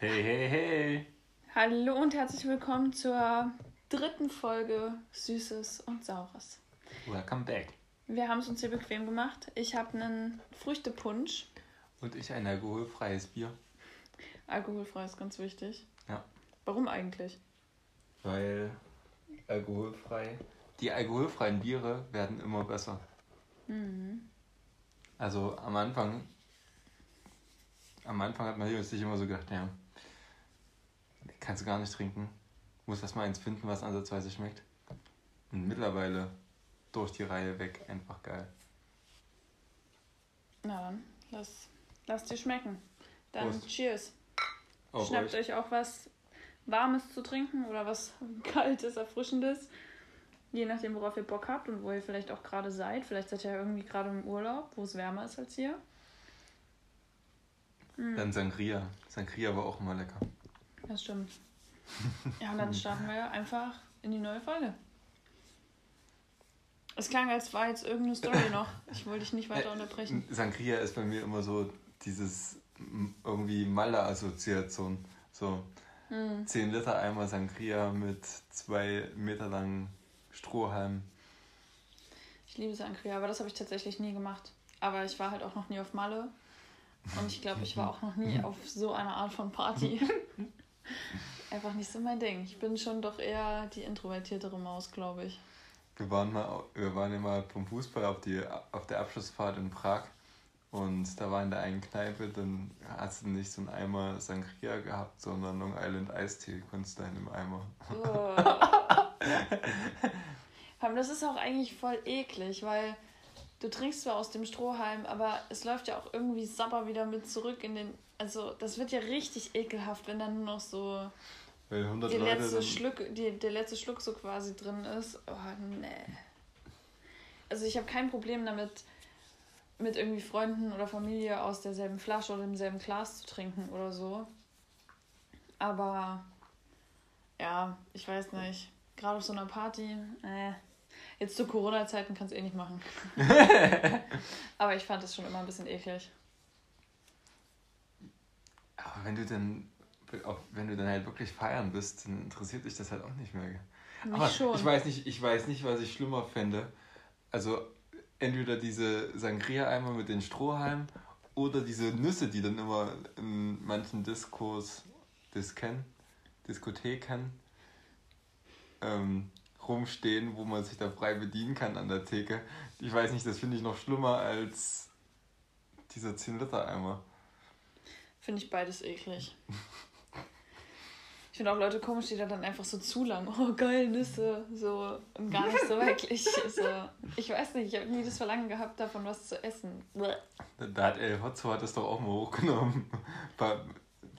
Hey, hey, hey. Hallo und herzlich willkommen zur dritten Folge Süßes und Saures. Welcome back. Wir haben es uns hier bequem gemacht. Ich habe einen Früchtepunsch. Und ich ein alkoholfreies Bier. Alkoholfrei ist ganz wichtig. Ja. Warum eigentlich? Weil alkoholfrei. Die alkoholfreien Biere werden immer besser. Mhm. Also am Anfang. Am Anfang hat man sich immer so gedacht, ja. Kannst du gar nicht trinken. Muss erst mal eins finden, was ansatzweise schmeckt. Und mittlerweile durch die Reihe weg einfach geil. Na dann, lass, lass dir schmecken. Dann Prost. Cheers. Auf Schnappt euch. euch auch was Warmes zu trinken oder was Kaltes, Erfrischendes. Je nachdem, worauf ihr Bock habt und wo ihr vielleicht auch gerade seid. Vielleicht seid ihr ja irgendwie gerade im Urlaub, wo es wärmer ist als hier. Mhm. Dann Sangria. Sangria war auch immer lecker. Das stimmt. Ja, und dann starten wir einfach in die neue Folge. Es klang, als war jetzt irgendeine Story noch. Ich wollte dich nicht weiter unterbrechen. Sangria ist bei mir immer so dieses irgendwie Malle-Assoziation. So Hm. 10 Liter Eimer Sangria mit zwei Meter langen Strohhalmen. Ich liebe Sangria, aber das habe ich tatsächlich nie gemacht. Aber ich war halt auch noch nie auf Malle. Und ich glaube, ich war auch noch nie auf so eine Art von Party. Einfach nicht so mein Ding. Ich bin schon doch eher die introvertiertere Maus, glaube ich. Wir waren, mal, wir waren ja mal vom Fußball auf, die, auf der Abschlussfahrt in Prag. Und da war in der einen Kneipe, dann hast du nicht so einen Eimer Sangria gehabt, sondern Long Island Eistee konntest du in einem Eimer. Aber das ist auch eigentlich voll eklig, weil du trinkst zwar aus dem Strohhalm, aber es läuft ja auch irgendwie Sabber wieder mit zurück in den. Also, das wird ja richtig ekelhaft, wenn dann nur noch so Weil 100 die Leute letzte Schluck, die, der letzte Schluck so quasi drin ist. Oh, nee. Also, ich habe kein Problem damit, mit irgendwie Freunden oder Familie aus derselben Flasche oder demselben Glas zu trinken oder so. Aber ja, ich weiß nicht. Gerade auf so einer Party, äh, jetzt zu Corona-Zeiten kannst du eh nicht machen. Aber ich fand das schon immer ein bisschen eklig. Aber wenn du dann, auch wenn du dann halt wirklich feiern bist, dann interessiert dich das halt auch nicht mehr. Mich Aber schon. ich weiß nicht, ich weiß nicht, was ich schlimmer fände. Also entweder diese Sangria-Eimer mit den Strohhalmen oder diese Nüsse, die dann immer in manchen Diskos, Disken, Diskotheken ähm, rumstehen, wo man sich da frei bedienen kann an der Theke. Ich weiß nicht, das finde ich noch schlimmer als dieser 10-Liter-Eimer. Finde ich beides eklig. Ich finde auch Leute komisch, die da dann einfach so zu lang, oh geil, Nüsse, so und gar nicht so wirklich. So, ich weiß nicht, ich habe nie das Verlangen gehabt, davon was zu essen. Da, da hat El Hotzo hat das doch auch mal hochgenommen. Pa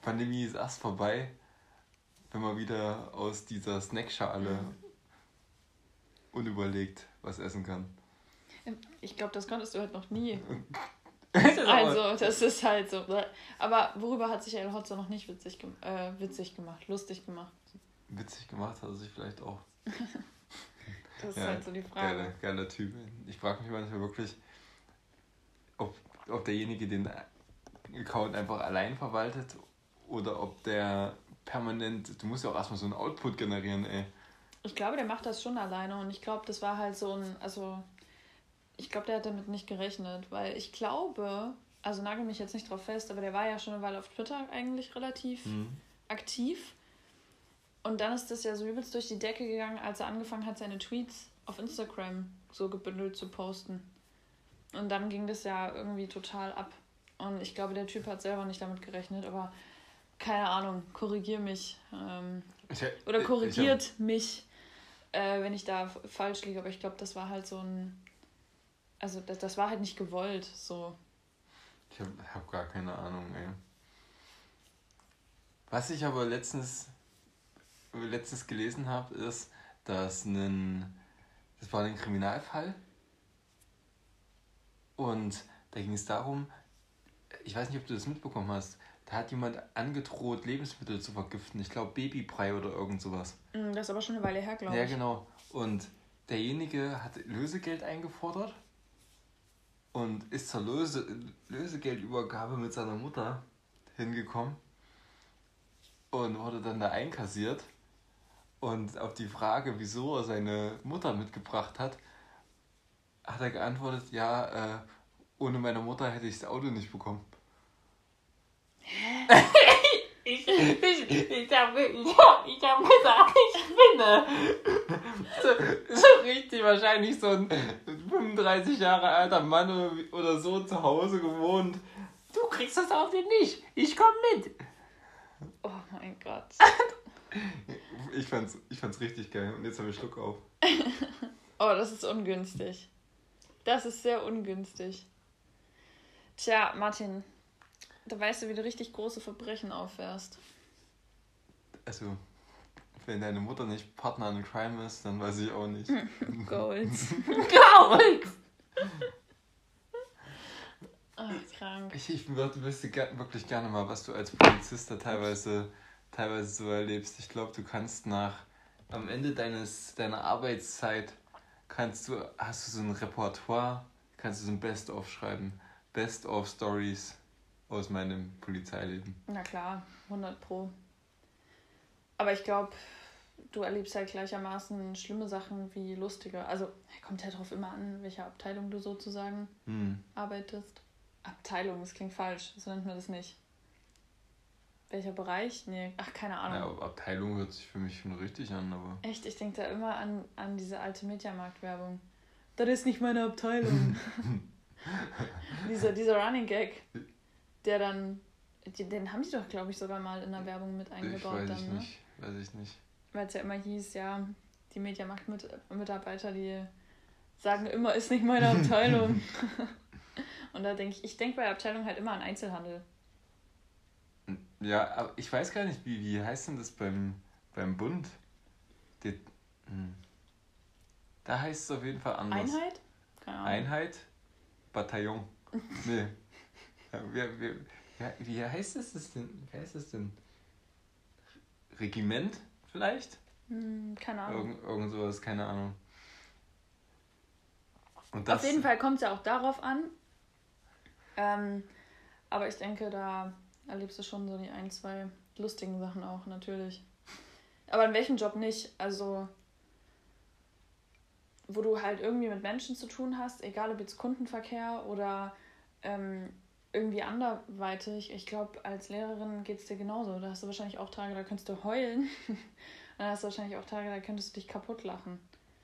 Pandemie ist erst vorbei, wenn man wieder aus dieser Snackschale unüberlegt was essen kann. Ich glaube, das konntest du halt noch nie. Also, das ist halt so. Aber worüber hat sich El Hotzo noch nicht witzig, gem äh, witzig gemacht, lustig gemacht? witzig gemacht hat er sich vielleicht auch. Das ist Ja, halt so die Frage. Geiler, geiler Typ. Ich frage mich manchmal wirklich, ob, ob derjenige den Account einfach allein verwaltet oder ob der permanent, du musst ja auch erstmal so einen Output generieren, ey. Ich glaube, der macht das schon alleine und ich glaube, das war halt so ein, also ich glaube, der hat damit nicht gerechnet, weil ich glaube, also nagel mich jetzt nicht drauf fest, aber der war ja schon eine Weile auf Twitter eigentlich relativ Mhm. aktiv und dann ist das ja so übelst durch die Decke gegangen, als er angefangen hat, seine Tweets auf Instagram so gebündelt zu posten. Und dann ging das ja irgendwie total ab. Und ich glaube, der Typ hat selber nicht damit gerechnet, aber keine Ahnung, korrigier mich. Ähm, Ich, oder ich- korrigiert mich, äh, wenn ich da falsch liege. Aber ich glaube, das war halt so ein. Also, das, das war halt nicht gewollt. So. Ich habe hab gar keine Ahnung, ey. Was ich aber letztens, letztens gelesen habe, ist, dass ein, das war ein Kriminalfall und da ging es darum, ich weiß nicht, ob du das mitbekommen hast, da hat jemand angedroht, Lebensmittel zu vergiften. Ich glaube Babybrei oder irgend sowas. Mm, Das ist aber schon eine Weile her, glaube Ja, ich. genau. Und derjenige hat Lösegeld eingefordert und ist zur Löse Lösegeldübergabe mit seiner Mutter hingekommen. und wurde dann da einkassiert. Und auf die Frage, wieso er seine Mutter mitgebracht hat, hat er geantwortet, ja, äh, ohne meine Mutter hätte ich das Auto nicht bekommen. Ich, ich, ich habe ich hab, ich hab gesagt, ich spinne. So, so richtig wahrscheinlich so ein 35 Jahre alter Mann oder, so zu Hause gewohnt. Du kriegst das Auto nicht, ich komm mit. Oh mein Gott. Ich fand's, ich fand's richtig geil und jetzt habe ich Schluck auf. Oh, das ist ungünstig. Das ist sehr ungünstig. Tja, Martin, da weißt du, wie du richtig große Verbrechen auffährst. Also, wenn deine Mutter nicht Partner in Crime ist, dann weiß ich auch nicht. Golds. Golds! Ach, krank. Ich, ich würde, wüsste wirklich gerne mal, was du als Polizist da teilweise, teilweise so erlebst. Ich glaube, du kannst nach am Ende deines deiner Arbeitszeit kannst du hast du so ein Repertoire, kannst du so ein Best of schreiben, Best of Stories aus meinem Polizeileben. Na klar, 100 Pro. Aber ich glaube, du erlebst halt gleichermaßen schlimme Sachen wie lustige. Also, kommt ja drauf immer an, welcher Abteilung du sozusagen Hm. arbeitest. Abteilung, das klingt falsch, so nennt man das nicht. Welcher Bereich? Nee, ach, keine Ahnung. Ja, Abteilung hört sich für mich schon richtig an, aber Echt, ich denke da immer an, an diese alte Mediamarkt-Werbung. Das ist nicht meine Abteilung. dieser, dieser Running Gag, der dann, den, haben die doch, glaube ich, sogar mal in der Werbung mit ich eingebaut weiß dann, ich ne? nicht, weiß ich nicht. Weil es ja immer hieß, ja, die Mediamarkt-Mitarbeiter, die sagen immer, ist nicht meine Abteilung. Und da denke ich, ich denke bei Abteilung halt immer an Einzelhandel. Ja, aber ich weiß gar nicht, wie, wie heißt denn das beim, beim Bund? Die, hm. Da heißt es auf jeden Fall anders. Einheit? Keine Ahnung. Einheit, Bataillon. Nee. Wie, wie, wie, heißt es das denn? Wie heißt es denn? Regiment vielleicht? Hm, keine Ahnung. Irgend, irgend sowas, keine Ahnung. Das, Auf jeden Fall kommt es ja auch darauf an. Ähm, aber ich denke, da erlebst du schon so die ein, zwei lustigen Sachen auch, natürlich. Aber in welchem Job nicht? Also, wo du halt irgendwie mit Menschen zu tun hast, egal ob jetzt Kundenverkehr oder ähm, irgendwie anderweitig. Ich glaube, als Lehrerin geht es dir genauso. Da hast du wahrscheinlich auch Tage, da könntest du heulen. Und dann hast du wahrscheinlich auch Tage, da könntest du dich kaputt lachen.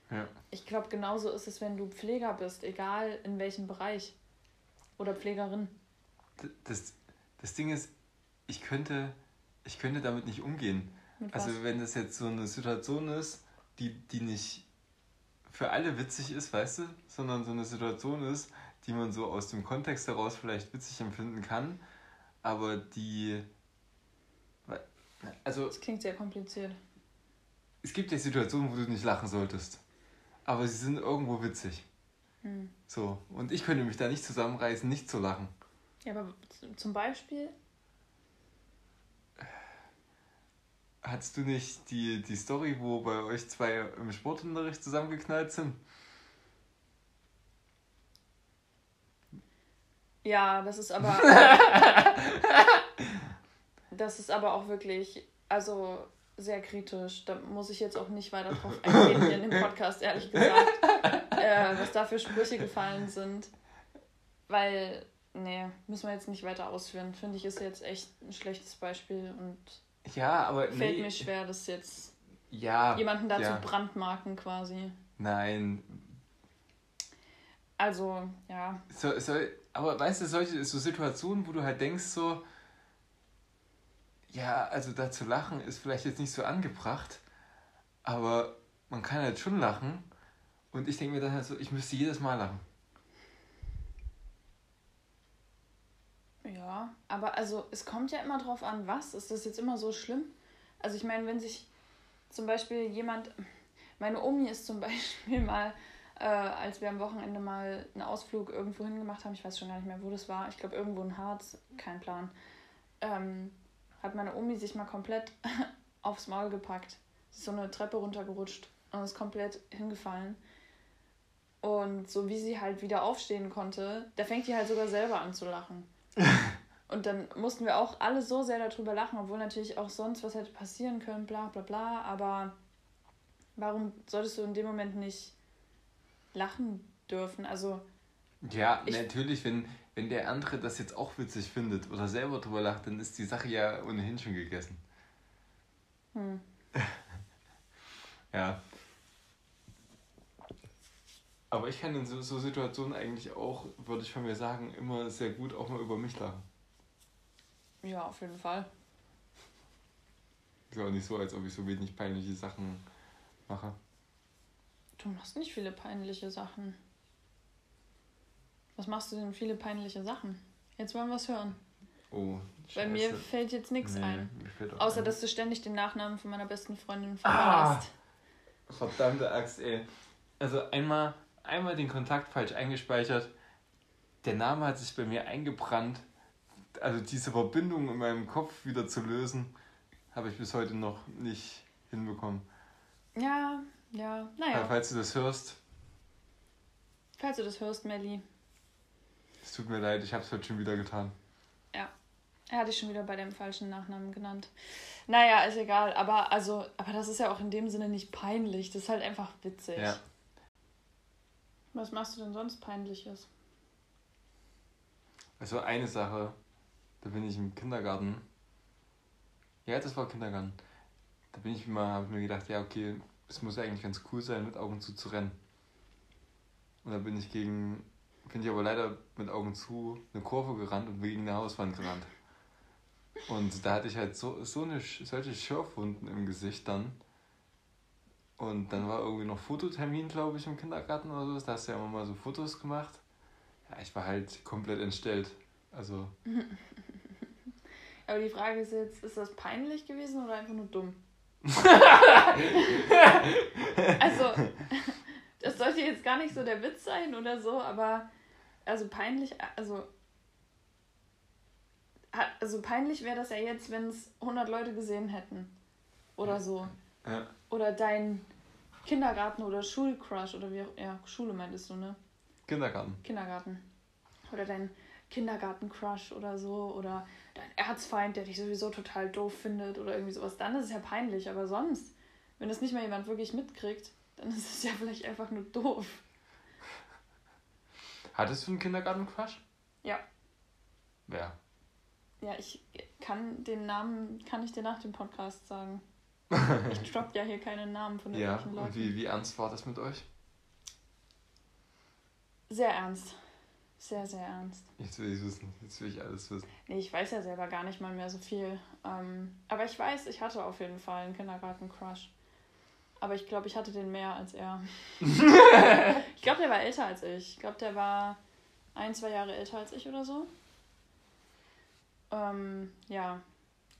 Ja. Ich glaube, genauso ist es, wenn du Pfleger bist, egal in welchem Bereich. Oder Pflegerin. Das, das Ding ist, ich könnte, ich könnte damit nicht umgehen. Also wenn das jetzt so eine Situation ist, die, die nicht für alle witzig ist, weißt du, sondern so eine Situation ist, die man so aus dem Kontext heraus vielleicht witzig empfinden kann, aber die... Also Das klingt sehr kompliziert. es gibt ja Situationen, wo du nicht lachen solltest, aber sie sind irgendwo witzig. Hm. So, und ich könnte mich da nicht zusammenreißen, nicht zu lachen. Ja, aber zum Beispiel, Hattest du nicht die, die Story, wo bei euch zwei im Sportunterricht zusammengeknallt sind? Ja, das ist aber. das ist aber auch wirklich, also sehr kritisch. Da muss ich jetzt auch nicht weiter drauf eingehen hier in dem Podcast, ehrlich gesagt, äh, was da für Sprüche gefallen sind. Weil, nee, müssen wir jetzt nicht weiter ausführen. Finde ich, ist jetzt echt ein schlechtes Beispiel und Ja, aber fällt nee. mir schwer, das jetzt Ja. jemanden dazu ja. brandmarken quasi. Nein. Also, ja. So, so, aber weißt du, solche so Situationen, wo du halt denkst so, ja, also da zu lachen ist vielleicht jetzt nicht so angebracht, aber man kann halt schon lachen. Und ich denke mir dann halt so, ich müsste jedes Mal lachen. Ja, aber also es kommt ja immer drauf an, was. Ist das jetzt immer so schlimm? Also ich meine, wenn sich zum Beispiel jemand, meine Omi ist zum Beispiel mal, äh, als wir am Wochenende mal einen Ausflug irgendwo hingemacht haben, ich weiß schon gar nicht mehr, wo das war, ich glaube irgendwo in Harz, kein Plan, ähm, hat meine Omi sich mal komplett aufs Maul gepackt. Sie ist so eine Treppe runtergerutscht und ist komplett hingefallen. Und so wie sie halt wieder aufstehen konnte, da fängt die halt sogar selber an zu lachen. Und dann mussten wir auch alle so sehr darüber lachen, obwohl natürlich auch sonst was hätte passieren können, bla bla bla. Aber warum solltest du in dem Moment nicht lachen dürfen? Also. Ja, ich, natürlich, wenn, wenn der andere das jetzt auch witzig findet oder selber drüber lacht, dann ist die Sache ja ohnehin schon gegessen. Hm. ja. Aber ich kann in so, so Situationen eigentlich auch, würde ich von mir sagen, immer sehr gut auch mal über mich lachen. Ja, auf jeden Fall. Ist auch nicht so, als ob ich so wenig peinliche Sachen mache. Du machst nicht viele peinliche Sachen. Was machst du denn viele peinliche Sachen? Jetzt wollen wir es hören. Oh, Scheiße. Bei mir fällt jetzt nichts nee, ein. Außer, ein. dass du ständig den Nachnamen von meiner besten Freundin verpasst. Ah, verdammte Axt, ey. Also einmal, einmal den Kontakt falsch eingespeichert. Der Name hat sich bei mir eingebrannt also diese Verbindung in meinem Kopf wieder zu lösen, habe ich bis heute noch nicht hinbekommen. Ja, ja, naja. falls du das hörst. Falls du das hörst, Melli. Es tut mir leid, ich habe es heute schon wieder getan. Ja, er hat dich schon wieder bei dem falschen Nachnamen genannt. Naja, ist egal, aber also, aber das ist ja auch in dem Sinne nicht peinlich, das ist halt einfach witzig. Ja. Was machst du denn sonst peinliches? Also eine Sache, da bin ich im Kindergarten. Ja, das war Kindergarten. Da bin ich mal, habe mir gedacht, ja, okay, es muss eigentlich ganz cool sein, mit Augen zu zu rennen. Und da bin ich gegen, bin ich aber leider mit Augen zu eine Kurve gerannt und gegen eine Hauswand gerannt. Und da hatte ich halt so, so eine, solche Schürfwunden im Gesicht dann. Und dann war irgendwie noch Fototermin, glaube ich, im Kindergarten oder so. Da hast du ja immer mal so Fotos gemacht. Ja, ich war halt komplett entstellt. Also. Aber die Frage ist jetzt, ist das peinlich gewesen oder einfach nur dumm? also, das sollte jetzt gar nicht so der Witz sein oder so, aber also peinlich, also also peinlich wäre das ja jetzt, wenn es 100 Leute gesehen hätten oder so. Ja. Oder dein Kindergarten oder Schulcrush oder wie auch, ja, Schule meintest du, ne? Kindergarten. Kindergarten. Oder dein Kindergarten-Crush oder so oder dein Erzfeind, der dich sowieso total doof findet oder irgendwie sowas, dann ist es ja peinlich. Aber sonst, wenn das nicht mal jemand wirklich mitkriegt, dann ist es ja vielleicht einfach nur doof. Hattest du einen Kindergarten-Crush? Ja. Wer? Ja, ich kann den Namen, kann ich dir nach dem Podcast sagen. ich droppe ja hier keine Namen von irgendwelchen ja, Leuten. Und wie, wie ernst war das mit euch? Sehr ernst. Sehr, sehr ernst. Jetzt will ich wissen. Jetzt will ich alles wissen. Nee, ich weiß ja selber gar nicht mal mehr so viel. Ähm, aber ich weiß, ich hatte auf jeden Fall einen Kindergarten-Crush. Aber ich glaube, ich hatte den mehr als er. ich glaube, der war älter als ich. Ich glaube, der war ein, zwei Jahre älter als ich oder so. Ähm, ja.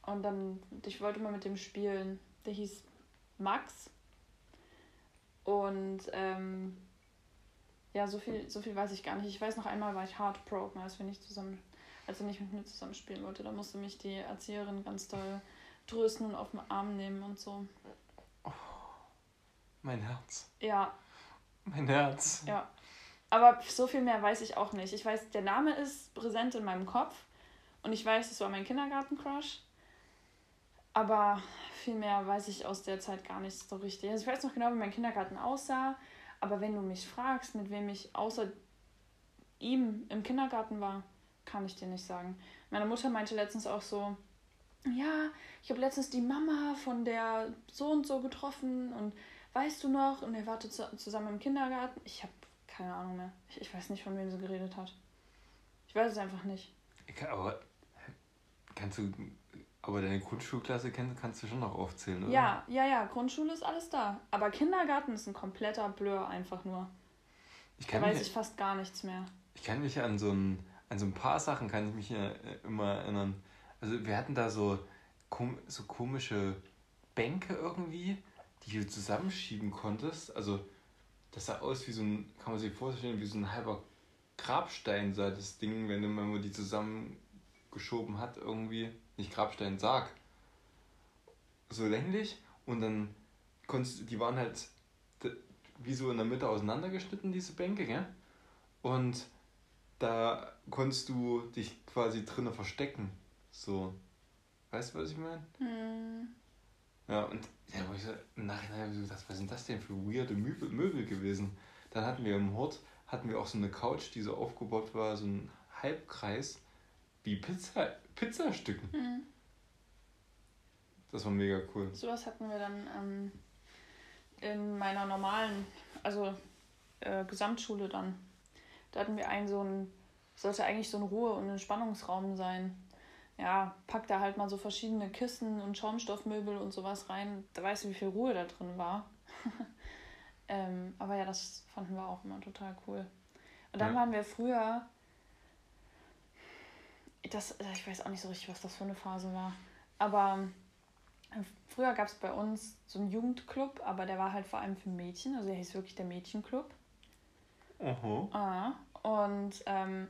Und dann, ich wollte mal mit dem spielen. Der hieß Max. Und ähm, ja, so viel, so viel weiß ich gar nicht. Ich weiß noch einmal war ich heartbroken, als wir nicht zusammen, als er nicht mit mir zusammen spielen wollte. Da musste mich die Erzieherin ganz doll trösten und auf den Arm nehmen und so. Oh, mein Herz. Ja. Mein Herz. Ja. Aber so viel mehr weiß ich auch nicht. Ich weiß, der Name ist präsent in meinem Kopf und ich weiß, es war mein Kindergarten-Crush. Aber viel mehr weiß ich aus der Zeit gar nicht so richtig. Also ich weiß noch genau, wie mein Kindergarten aussah. Aber wenn du mich fragst, mit wem ich außer ihm im Kindergarten war, kann ich dir nicht sagen. Meine Mutter meinte letztens auch so, ja, ich habe letztens die Mama von der so und so getroffen und weißt du noch? Und er wartet zusammen im Kindergarten. Ich habe keine Ahnung mehr. Ich, ich weiß nicht, von wem sie geredet hat. Ich weiß es einfach nicht. Aber kannst du aber deine Grundschulklasse kannst, kannst du schon noch aufzählen, oder? Ja, ja, ja. Grundschule ist alles da. Aber Kindergarten ist ein kompletter Blur einfach nur. Ich da weiß ich fast gar nichts mehr. Ich kann mich an so ein, an so ein paar Sachen kann ich mich ja immer erinnern. Also wir hatten da so, so komische Bänke irgendwie, die du zusammenschieben konntest. Also das sah aus wie so ein, kann man sich vorstellen, wie so ein halber Grabstein sah das Ding, wenn man die zusammengeschoben hat irgendwie nicht Grabstein, Sarg. So länglich und dann konntest die waren halt wie so in der Mitte auseinandergeschnitten, diese Bänke, gell? Und da konntest du dich quasi drinnen verstecken. So. Weißt du, was ich meine? Hm. Ja, und ja, ich so, im Nachhinein habe ich so gedacht, was sind das denn für weirde Möbel, Möbel gewesen? Dann hatten wir im Hort, hatten wir auch so eine Couch, die so aufgebaut war, so ein Halbkreis, wie Pizza, Pizzastücken. Hm. Das war mega cool. Sowas hatten wir dann ähm, in meiner normalen, also äh, Gesamtschule dann. Da hatten wir einen so ein, sollte eigentlich so ein Ruhe- und Entspannungsraum sein. Ja, pack da halt mal so verschiedene Kissen und Schaumstoffmöbel und sowas rein. Da weißt du, wie viel Ruhe da drin war. ähm, aber ja, das fanden wir auch immer total cool. Und dann Ja. waren wir früher. Das, äh, ich weiß auch nicht so richtig, was das für eine Phase war. Aber ähm, früher gab es bei uns so einen Jugendclub, aber der war halt vor allem für Mädchen. Also der hieß wirklich der Mädchenclub. Oho. Ah, und ähm,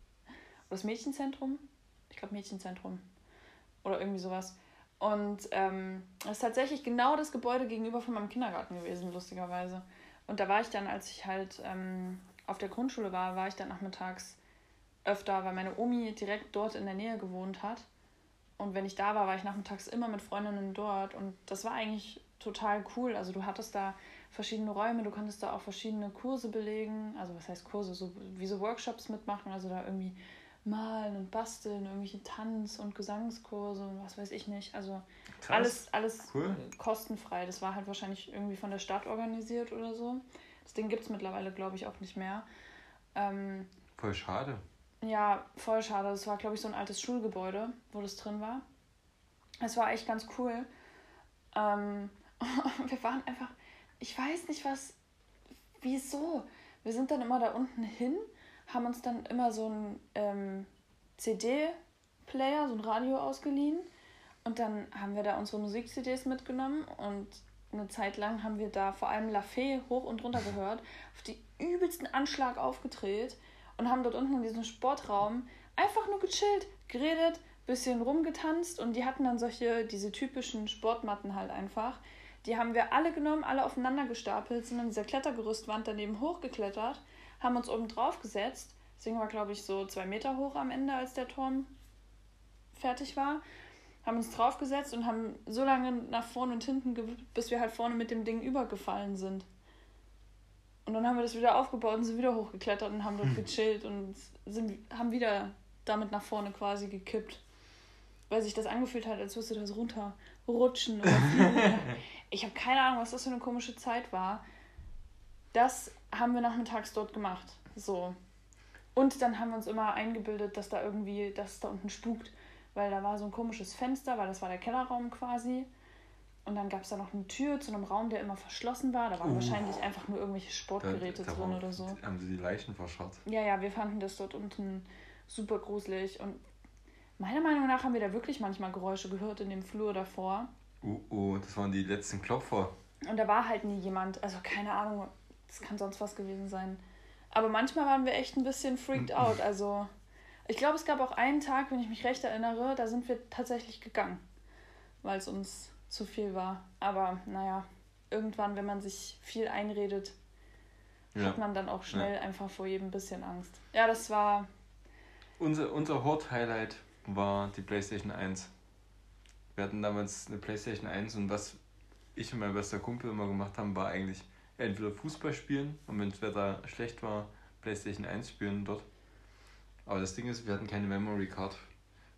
das Mädchenzentrum? Ich glaube Mädchenzentrum. Oder irgendwie sowas. Und ähm, das ist tatsächlich genau das Gebäude gegenüber von meinem Kindergarten gewesen, lustigerweise. Und da war ich dann, als ich halt ähm, auf der Grundschule war, war ich dann nachmittags öfter, weil meine Omi direkt dort in der Nähe gewohnt hat. Und wenn ich da war, war ich nachmittags immer mit Freundinnen dort. Und das war eigentlich total cool. Also du hattest da verschiedene Räume, du konntest da auch verschiedene Kurse belegen. Also was heißt Kurse? So wie so Workshops mitmachen. Also da irgendwie malen und basteln, irgendwelche Tanz- und Gesangskurse und was weiß ich nicht. Also Krass. alles, alles Cool. kostenfrei. Das war halt wahrscheinlich irgendwie von der Stadt organisiert oder so. Das Ding gibt es mittlerweile, glaube ich, auch nicht mehr. Ähm, Voll schade. Ja, voll schade. Das war, glaube ich, so ein altes Schulgebäude, wo das drin war. Es war echt ganz cool. Ähm, wir waren einfach, ich weiß nicht was, wieso. Wir sind dann immer da unten hin, haben uns dann immer so ein ähm, CD-Player, so ein Radio ausgeliehen. Und dann haben wir da unsere Musik-CDs mitgenommen und eine Zeit lang haben wir da vor allem La Fee hoch und runter gehört, auf die übelsten Anschlag aufgedreht und haben dort unten in diesem Sportraum einfach nur gechillt, geredet, bisschen rumgetanzt und die hatten dann solche, diese typischen Sportmatten halt einfach. Die haben wir alle genommen, alle aufeinander gestapelt, sind an dieser Klettergerüstwand daneben hochgeklettert, haben uns oben drauf gesetzt. Ding war, glaube ich, so zwei Meter hoch am Ende, als der Turm fertig war. Haben uns draufgesetzt und haben so lange nach vorne und hinten gewippt, bis wir halt vorne mit dem Ding übergefallen sind. Und dann haben wir das wieder aufgebaut und sind wieder hochgeklettert und haben dort gechillt und sind, haben wieder damit nach vorne quasi gekippt. Weil sich das angefühlt hat, als würdest du das runterrutschen. Ich habe keine Ahnung, was das für eine komische Zeit war. Das haben wir nachmittags dort gemacht. So. Und dann haben wir uns immer eingebildet, dass da irgendwie, dass es da unten spukt. Weil da war so ein komisches Fenster, weil das war der Kellerraum quasi. Und dann gab es da noch eine Tür zu einem Raum, der immer verschlossen war. Da waren Uh. wahrscheinlich einfach nur irgendwelche Sportgeräte Da- da drin oder so. Haben sie die Leichen verscharrt. Ja, ja, wir fanden das dort unten super gruselig. Und meiner Meinung nach haben wir da wirklich manchmal Geräusche gehört in dem Flur davor. Uh, uh, das waren die letzten Klopfer. Und da war halt nie jemand. Also keine Ahnung, es kann sonst was gewesen sein. Aber manchmal waren wir echt ein bisschen freaked out. Also ich glaube, es gab auch einen Tag, wenn ich mich recht erinnere, da sind wir tatsächlich gegangen, weil es uns zu viel war. Aber naja, irgendwann, wenn man sich viel einredet, Ja. hat man dann auch schnell einfach vor jedem bisschen Angst. Ja, das war Unser, unser Hort-Highlight war die PlayStation 1. Wir hatten damals eine PlayStation 1 und was ich und mein bester Kumpel immer gemacht haben, war eigentlich entweder Fußball spielen und wenn das Wetter schlecht war, PlayStation 1 spielen dort. Aber das Ding ist, wir hatten keine Memory Card.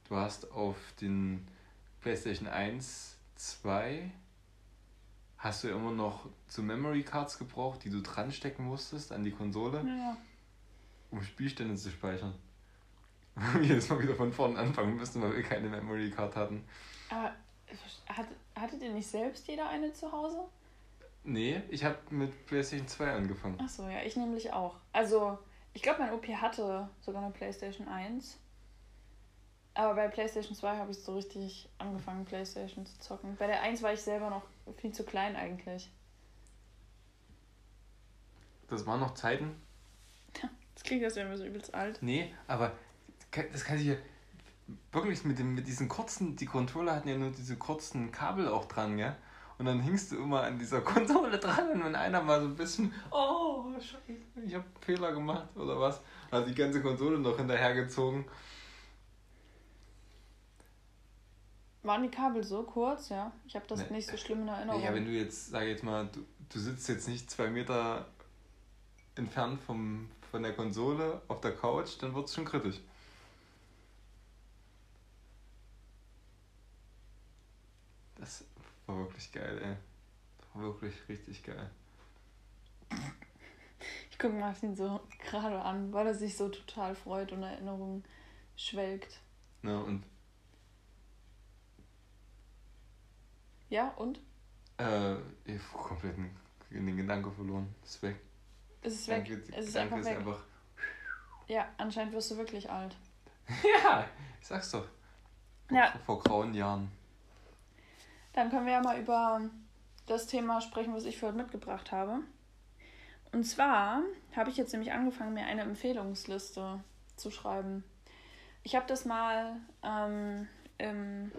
Du hast auf den PlayStation 1, 2 hast du immer noch so Memory Cards gebraucht, die du dran stecken musstest an die Konsole ja, um Spielstände zu speichern. Wir jedes Mal wieder von vorne anfangen müssen, weil wir keine Memory Card hatten. Aber hat, hattet ihr nicht selbst jeder eine zu Hause? Nee, ich habe mit PlayStation 2 angefangen. Achso, ja, ich nämlich auch. Also, ich glaube, mein OP hatte sogar eine PlayStation 1. Aber bei PlayStation 2 habe ich so richtig angefangen, PlayStation zu zocken. Bei der 1 war ich selber noch viel zu klein eigentlich. Das waren noch Zeiten. Das klingt, als wären wir so übelst alt. Nee, aber das kann sich ja wirklich mit, dem, mit diesen kurzen, die Controller hatten ja nur diese kurzen Kabel auch dran, gell? Und dann hingst du immer an dieser Konsole dran und wenn einer mal so ein bisschen, oh, scheiße, ich habe Fehler gemacht oder was, hat die ganze Konsole noch hinterhergezogen. Waren die Kabel so kurz, ja? Ich habe das nee. nicht so schlimm in Erinnerung. Ja, wenn du jetzt, sag jetzt mal, du, du sitzt jetzt nicht zwei Meter entfernt vom, von der Konsole auf der Couch, dann wird es schon kritisch. Das war wirklich geil, ey. Das war wirklich richtig geil. Ich gucke Martin so gerade an, weil er sich so total freut und Erinnerungen schwelgt. Ja, und Ja, und? Äh, ich habe komplett in den Gedanke verloren. Ist weg. Es ist weg. Gedanke, es ist einfach ist weg. Einfach ja, anscheinend wirst du wirklich alt. ja, ich sag's doch. Vor, ja. vor grauen Jahren. Dann können wir ja mal über das Thema sprechen, was ich für heute mitgebracht habe. Und zwar habe ich jetzt nämlich angefangen, mir eine Empfehlungsliste zu schreiben. Ich habe das mal ähm, im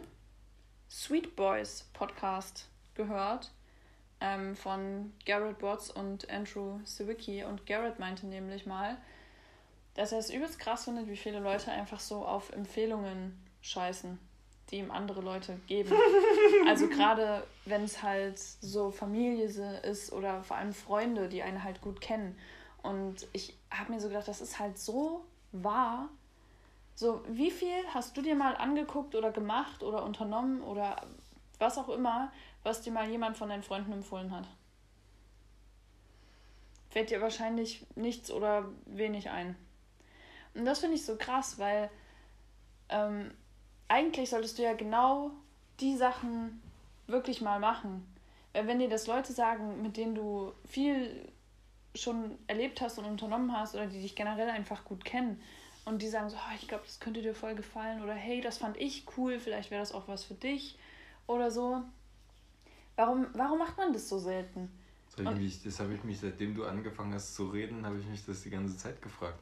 Sweet Boys Podcast gehört ähm, von Garrett Watts und Andrew Sawicki. Und Garrett meinte nämlich mal, dass er es übelst krass findet, wie viele Leute einfach so auf Empfehlungen scheißen, die ihm andere Leute geben. also gerade wenn es halt so Familie ist oder vor allem Freunde, die einen halt gut kennen. Und ich habe mir so gedacht, das ist halt so wahr, so, wie viel hast du dir mal angeguckt oder gemacht oder unternommen oder was auch immer, was dir mal jemand von deinen Freunden empfohlen hat? Fällt dir wahrscheinlich nichts oder wenig ein. Und das finde ich so krass, weil ähm, eigentlich solltest du ja genau die Sachen wirklich mal machen. Weil wenn dir das Leute sagen, mit denen du viel schon erlebt hast und unternommen hast oder die dich generell einfach gut kennen, und die sagen so, oh, ich glaube, das könnte dir voll gefallen oder hey, das fand ich cool, vielleicht wäre das auch was für dich oder so. Warum, warum macht man das so selten? Das habe ich, mich, hab ich mich, seitdem du angefangen hast zu reden, habe ich mich das die ganze Zeit gefragt.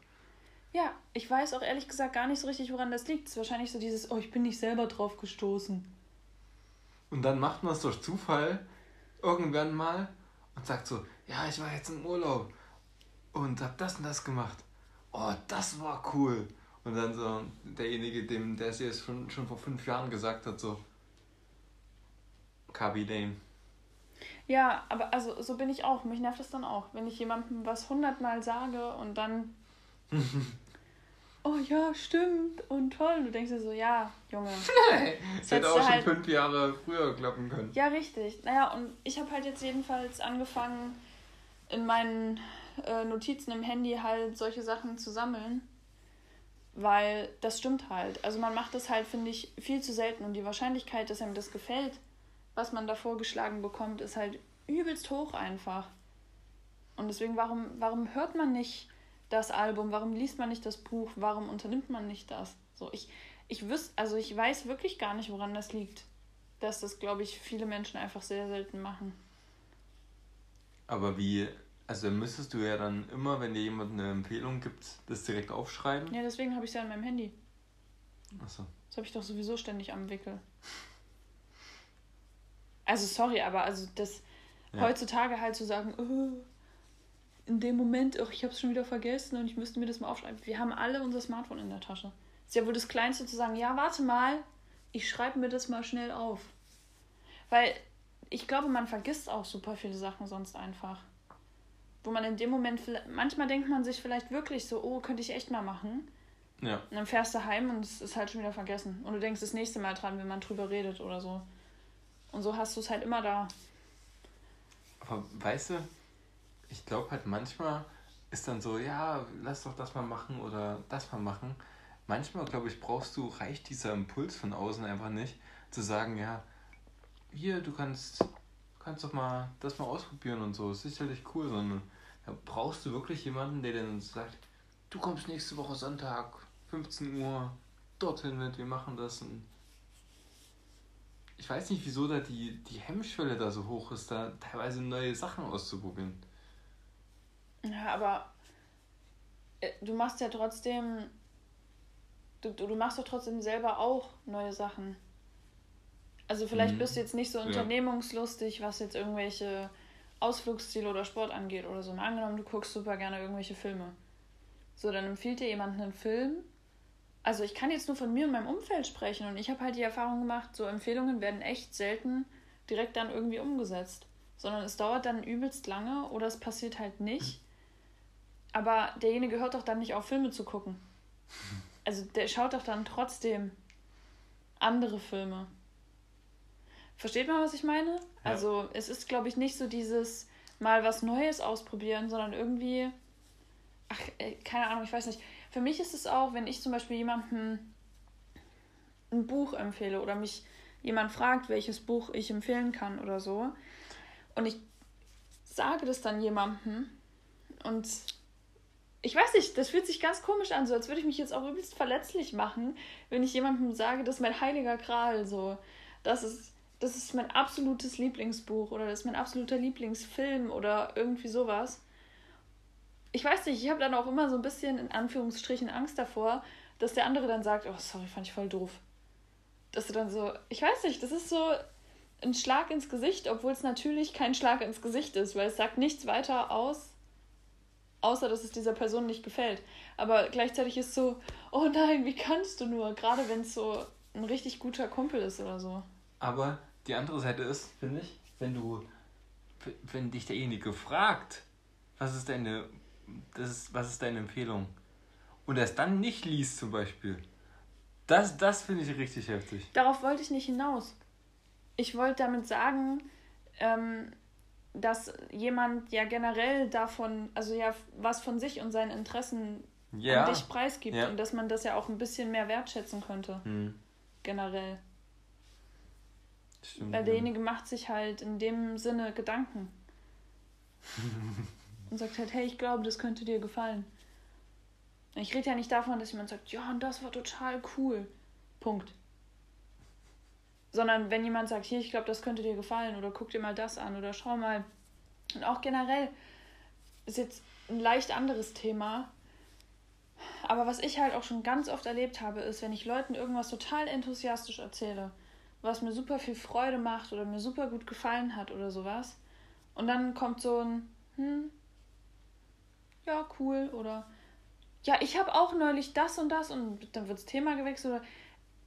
Ja, ich weiß auch ehrlich gesagt gar nicht so richtig, woran das liegt. Es ist wahrscheinlich so dieses, oh, ich bin nicht selber drauf gestoßen. Und dann macht man es durch Zufall irgendwann mal und sagt so, ja, ich war jetzt im Urlaub und habe das und das gemacht oh, das war cool. Und dann so derjenige, dem der es jetzt schon, schon vor fünf Jahren gesagt hat, so, Kabi Dane. Ja, aber also so bin ich auch. Mich nervt das dann auch, wenn ich jemandem was hundertmal sage und dann. oh ja, stimmt und toll. Du denkst dir so, ja, Junge. das hätte auch schon halt... fünf Jahre früher klappen können. Ja, richtig. Naja, und ich habe halt jetzt jedenfalls angefangen, in meinen äh, Notizen im Handy halt solche Sachen zu sammeln. Weil das stimmt halt. Also man macht das halt, finde ich, viel zu selten. Und die Wahrscheinlichkeit, dass einem das gefällt, was man da vorgeschlagen bekommt, ist halt übelst hoch einfach. Und deswegen, warum, warum hört man nicht das Album? Warum liest man nicht das Buch? Warum unternimmt man nicht das? So, ich, ich wüs also ich weiß wirklich gar nicht, woran das liegt. Dass das, glaube ich, viele Menschen einfach sehr selten machen. Aber wie also müsstest du ja dann immer, wenn dir jemand eine Empfehlung gibt, das direkt aufschreiben. Ja, deswegen habe ich es ja an meinem Handy. Achso. Das habe ich doch sowieso ständig am Wickel. Also sorry, aber also das ja. heutzutage halt zu sagen, oh, in dem Moment, oh, ich habe es schon wieder vergessen und ich müsste mir das mal aufschreiben. Wir haben alle unser Smartphone in der Tasche. Ist ja wohl das Kleinste zu sagen, ja, warte mal, ich schreibe mir das mal schnell auf. Weil ich glaube, man vergisst auch super viele Sachen sonst einfach wo man in dem Moment, manchmal denkt man sich vielleicht wirklich so, oh, könnte ich echt mal machen. Ja. Und dann fährst du heim und es ist halt schon wieder vergessen. Und du denkst das nächste Mal dran, wenn man drüber redet oder so. Und so hast du es halt immer da. Aber weißt du, ich glaube halt manchmal ist dann so, ja, lass doch das mal machen oder das mal machen. Manchmal, glaube ich, brauchst du, reicht dieser Impuls von außen einfach nicht, zu sagen, ja, hier, du kannst kannst doch mal das mal ausprobieren und so. ist sicherlich cool, sondern da brauchst du wirklich jemanden, der dann sagt, du kommst nächste Woche Sonntag, 15 Uhr, dorthin mit, wir machen das. Und ich weiß nicht, wieso da die, die Hemmschwelle da so hoch ist, da teilweise neue Sachen auszuprobieren. Ja, aber äh, du machst ja trotzdem, du, du machst doch trotzdem selber auch neue Sachen. Also vielleicht mhm. bist du jetzt nicht so unternehmungslustig, was jetzt irgendwelche Ausflugsziele oder Sport angeht oder so. Mal angenommen, du guckst super gerne irgendwelche Filme. So, dann empfiehlt dir jemand einen Film. Also ich kann jetzt nur von mir und meinem Umfeld sprechen und ich habe halt die Erfahrung gemacht, so Empfehlungen werden echt selten direkt dann irgendwie umgesetzt. Sondern es dauert dann übelst lange oder es passiert halt nicht. Aber derjenige hört doch dann nicht auf, Filme zu gucken. Also der schaut doch dann trotzdem andere Filme. Versteht man, was ich meine? Ja. Also es ist, glaube ich, nicht so dieses mal was Neues ausprobieren, sondern irgendwie, ach, äh, keine Ahnung, ich weiß nicht. Für mich ist es auch, wenn ich zum Beispiel jemandem ein Buch empfehle oder mich jemand fragt, welches Buch ich empfehlen kann oder so, und ich sage das dann jemandem und ich weiß nicht, das fühlt sich ganz komisch an, so als würde ich mich jetzt auch übelst verletzlich machen, wenn ich jemandem sage, das ist mein heiliger Gral, so. Das ist, das ist mein absolutes Lieblingsbuch oder das ist mein absoluter Lieblingsfilm oder irgendwie sowas. Ich weiß nicht, ich habe dann auch immer so ein bisschen in Anführungsstrichen Angst davor, dass der andere dann sagt, oh sorry, fand ich voll doof. Dass du dann so, ich weiß nicht, das ist so ein Schlag ins Gesicht, obwohl es natürlich kein Schlag ins Gesicht ist, weil es sagt nichts weiter aus, außer dass es dieser Person nicht gefällt. Aber gleichzeitig ist so, oh nein, wie kannst du nur? Gerade wenn es so ein richtig guter Kumpel ist oder so. Aber die andere Seite ist, finde ich, wenn du, wenn dich derjenige fragt, was ist deine, das ist, was ist deine Empfehlung? Und er es dann nicht liest zum Beispiel. Das, das finde ich richtig heftig. Darauf wollte ich nicht hinaus. Ich wollte damit sagen, ähm, dass jemand ja generell davon, also ja, was von sich und seinen Interessen ja. an dich preisgibt ja. und dass man das ja auch ein bisschen mehr wertschätzen könnte. Hm. Generell. Stimmt, Weil derjenige ja. macht sich halt in dem Sinne Gedanken. und sagt halt, hey, ich glaube, das könnte dir gefallen. Ich rede ja nicht davon, dass jemand sagt, ja, und das war total cool. Punkt. Sondern wenn jemand sagt, hier, ich glaube, das könnte dir gefallen oder guck dir mal das an oder schau mal. Und auch generell ist jetzt ein leicht anderes Thema. Aber was ich halt auch schon ganz oft erlebt habe, ist, wenn ich Leuten irgendwas total enthusiastisch erzähle, was mir super viel Freude macht oder mir super gut gefallen hat oder sowas. Und dann kommt so ein, hm, ja, cool oder ja, ich habe auch neulich das und das und dann wird das Thema gewechselt oder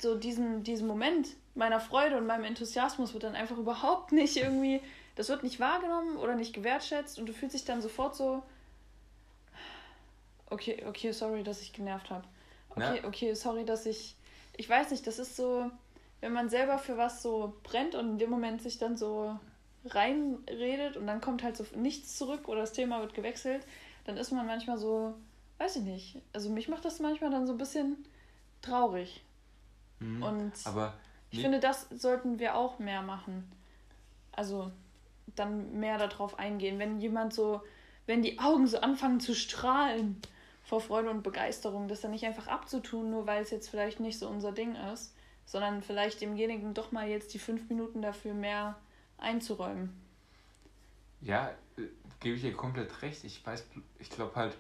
so diesen, diesen Moment meiner Freude und meinem Enthusiasmus wird dann einfach überhaupt nicht irgendwie, das wird nicht wahrgenommen oder nicht gewertschätzt und du fühlst dich dann sofort so, okay, okay, sorry, dass ich genervt habe. Okay, ja. okay, sorry, dass ich, ich weiß nicht, das ist so, wenn man selber für was so brennt und in dem Moment sich dann so reinredet und dann kommt halt so nichts zurück oder das Thema wird gewechselt, dann ist man manchmal so, weiß ich nicht. Also mich macht das manchmal dann so ein bisschen traurig. Mhm, und aber ich finde, das sollten wir auch mehr machen. Also dann mehr darauf eingehen. Wenn jemand so, wenn die Augen so anfangen zu strahlen vor Freude und Begeisterung, das dann nicht einfach abzutun, nur weil es jetzt vielleicht nicht so unser Ding ist, sondern vielleicht demjenigen doch mal jetzt die fünf Minuten dafür mehr einzuräumen. Ja, äh, gebe ich dir komplett recht. Ich weiß, ich glaube halt,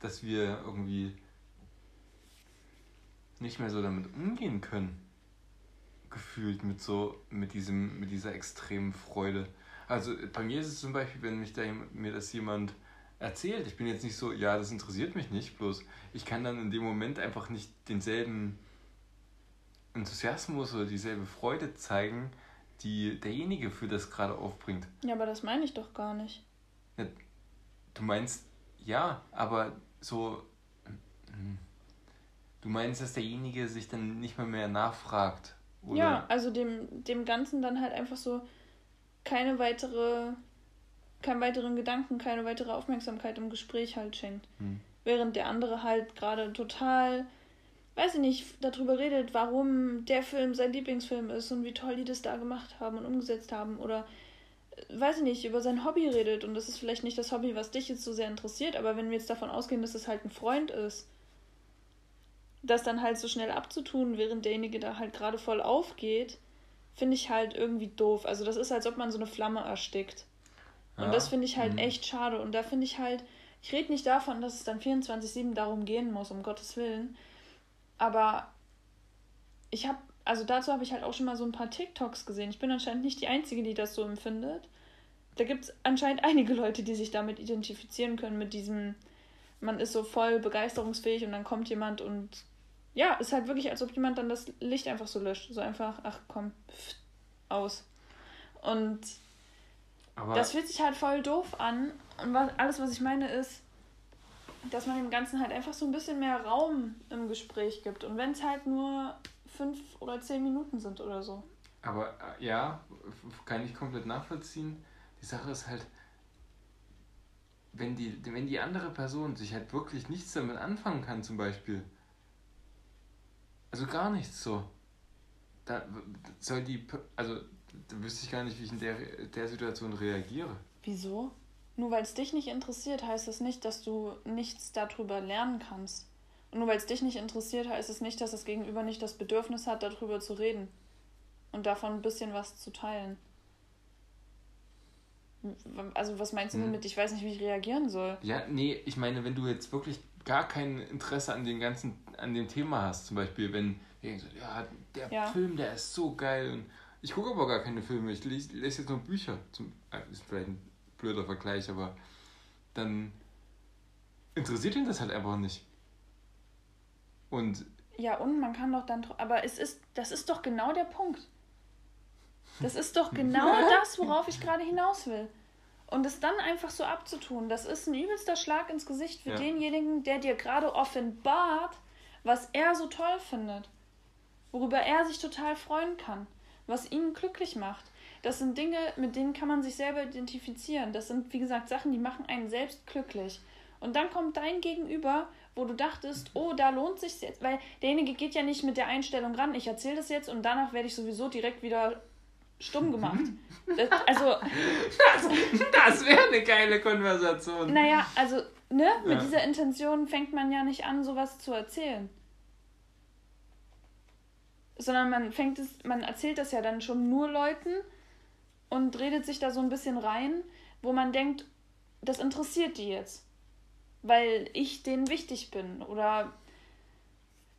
dass wir irgendwie nicht mehr so damit umgehen können. Gefühlt mit so, mit diesem, mit dieser extremen Freude. Also bei mir ist es zum Beispiel, wenn mich da, mir das jemand erzählt, ich bin jetzt nicht so, ja, das interessiert mich nicht, bloß ich kann dann in dem Moment einfach nicht denselben Enthusiasmus oder dieselbe Freude zeigen, die derjenige für das gerade aufbringt. Ja, aber das meine ich doch gar nicht. Ja, du meinst, ja, aber so, du meinst, dass derjenige sich dann nicht mehr mehr nachfragt? Oder? Ja, also dem, dem Ganzen dann halt einfach so keine weitere, keinen weiteren Gedanken, keine weitere Aufmerksamkeit im Gespräch halt schenkt. Hm. Während der andere halt gerade total, weiß ich nicht, darüber redet, warum der Film sein Lieblingsfilm ist und wie toll die das da gemacht haben und umgesetzt haben oder weiß ich nicht, über sein Hobby redet und das ist vielleicht nicht das Hobby, was dich jetzt so sehr interessiert, aber wenn wir jetzt davon ausgehen, dass es halt ein Freund ist, das dann halt so schnell abzutun, während derjenige da halt gerade voll aufgeht, finde ich halt irgendwie doof. Also das ist, als ob man so eine Flamme erstickt. Und ja. das finde ich halt mhm. echt schade. Und da finde ich halt, ich rede nicht davon, dass es dann 24-7 darum gehen muss, um Gottes Willen. Aber ich habe also dazu habe ich halt auch schon mal so ein paar TikToks gesehen. Ich bin anscheinend nicht die Einzige, die das so empfindet. Da gibt es anscheinend einige Leute, die sich damit identifizieren können, mit diesem, man ist so voll begeisterungsfähig und dann kommt jemand und ja, ist halt wirklich, als ob jemand dann das Licht einfach so löscht. So einfach, ach komm, pff, aus. Und Aber das fühlt sich halt voll doof an. Und was, alles, was ich meine, ist, dass man dem Ganzen halt einfach so ein bisschen mehr Raum im Gespräch gibt. Und wenn es halt nur fünf oder zehn Minuten sind oder so. Aber äh, ja, kann ich komplett nachvollziehen. Die Sache ist halt, wenn die, wenn die andere Person sich halt wirklich nichts damit anfangen kann, zum Beispiel, also gar nichts so, da soll die, also da wüsste ich gar nicht, wie ich in der, der Situation reagiere. Wieso? Nur weil es dich nicht interessiert, heißt das nicht, dass du nichts darüber lernen kannst. Und nur weil es dich nicht interessiert, heißt es nicht, dass das Gegenüber nicht das Bedürfnis hat, darüber zu reden und davon ein bisschen was zu teilen. Also was meinst du hm. damit? Ich weiß nicht, wie ich reagieren soll. Ja, nee, ich meine, wenn du jetzt wirklich gar kein Interesse an dem ganzen, an dem Thema hast, zum Beispiel, wenn ja, der ja. Film, der ist so geil und ich gucke aber gar keine Filme, ich lese, lese jetzt nur Bücher. Zum, äh, ist vielleicht ein blöder Vergleich, aber dann interessiert ihn das halt einfach nicht. Und. Ja, und man kann doch dann. Aber es ist, das ist doch genau der Punkt. Das ist doch genau das, worauf ich gerade hinaus will. Und es dann einfach so abzutun, das ist ein übelster Schlag ins Gesicht für ja. denjenigen, der dir gerade offenbart, was er so toll findet. Worüber er sich total freuen kann. Was ihn glücklich macht. Das sind Dinge, mit denen kann man sich selber identifizieren. Das sind, wie gesagt, Sachen, die machen einen selbst glücklich. Und dann kommt dein Gegenüber, wo du dachtest, oh, da lohnt sich jetzt, weil derjenige geht ja nicht mit der Einstellung ran, ich erzähle das jetzt und danach werde ich sowieso direkt wieder stumm gemacht. Das, also. Das, das wäre eine geile Konversation. Naja, also, ne, ja. mit dieser Intention fängt man ja nicht an, sowas zu erzählen sondern man fängt es, man erzählt das ja dann schon nur Leuten, und redet sich da so ein bisschen rein, wo man denkt, das interessiert die jetzt, weil ich denen wichtig bin oder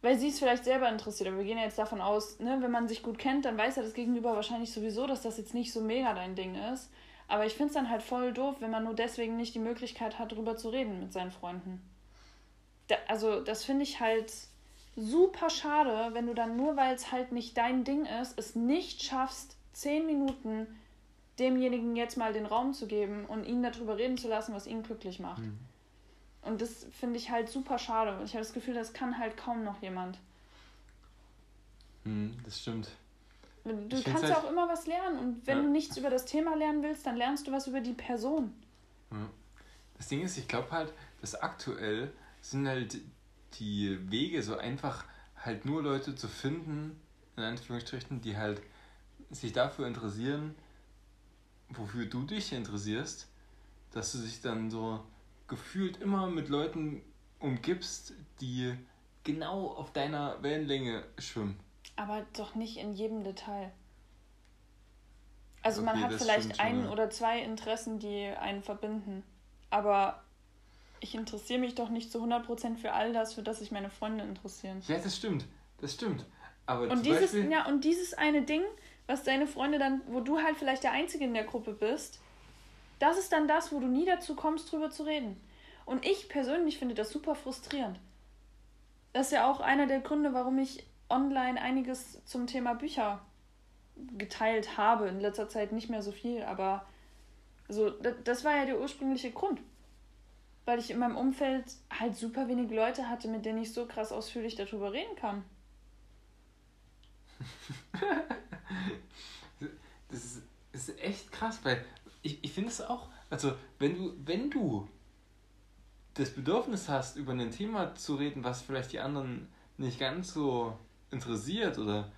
weil sie es vielleicht selber interessiert. Aber wir gehen ja jetzt davon aus, ne, wenn man sich gut kennt, dann weiß ja das Gegenüber wahrscheinlich sowieso, dass das jetzt nicht so mega dein Ding ist. Aber ich finde es dann halt voll doof, wenn man nur deswegen nicht die Möglichkeit hat, darüber zu reden mit seinen Freunden. Da, also, das finde ich halt super schade, wenn du dann nur, weil es halt nicht dein Ding ist, es nicht schaffst, zehn Minuten demjenigen jetzt mal den Raum zu geben und ihn darüber reden zu lassen, was ihn glücklich macht. Mhm. Und das finde ich halt super schade. Ich habe das Gefühl, das kann halt kaum noch jemand. Mhm, das stimmt. Du ich kannst ja halt auch immer was lernen. Und wenn ja. du nichts über das Thema lernen willst, dann lernst du was über die Person. Das Ding ist, ich glaube halt, dass aktuell sind halt die Wege so einfach halt nur Leute zu finden, in Anführungsstrichen, die halt sich dafür interessieren, wofür du dich interessierst, dass du dich dann so gefühlt immer mit Leuten umgibst, die genau auf deiner Wellenlänge schwimmen. Aber doch nicht in jedem Detail. Also okay, man hat vielleicht ein oder zwei Interessen, die einen verbinden. Aber ich interessiere mich doch nicht zu 100% für all das, für das sich meine Freunde interessieren. Ja, das stimmt. Das stimmt. Aber und dieses, Beispiel... ja, und dieses eine Ding, was deine Freunde dann, wo du halt vielleicht der Einzige in der Gruppe bist, das ist dann das, wo du nie dazu kommst, drüber zu reden. Und ich persönlich finde das super frustrierend. Das ist ja auch einer der Gründe, warum ich online einiges zum Thema Bücher geteilt habe. In letzter Zeit nicht mehr so viel, aber so, das war ja der ursprüngliche Grund. Weil ich in meinem Umfeld halt super wenig Leute hatte, mit denen ich so krass ausführlich darüber reden kann. das, ist, das ist echt krass, weil ich, ich finde es auch, also wenn du, wenn du das Bedürfnis hast, über ein Thema zu reden, was vielleicht die anderen nicht ganz so interessiert oder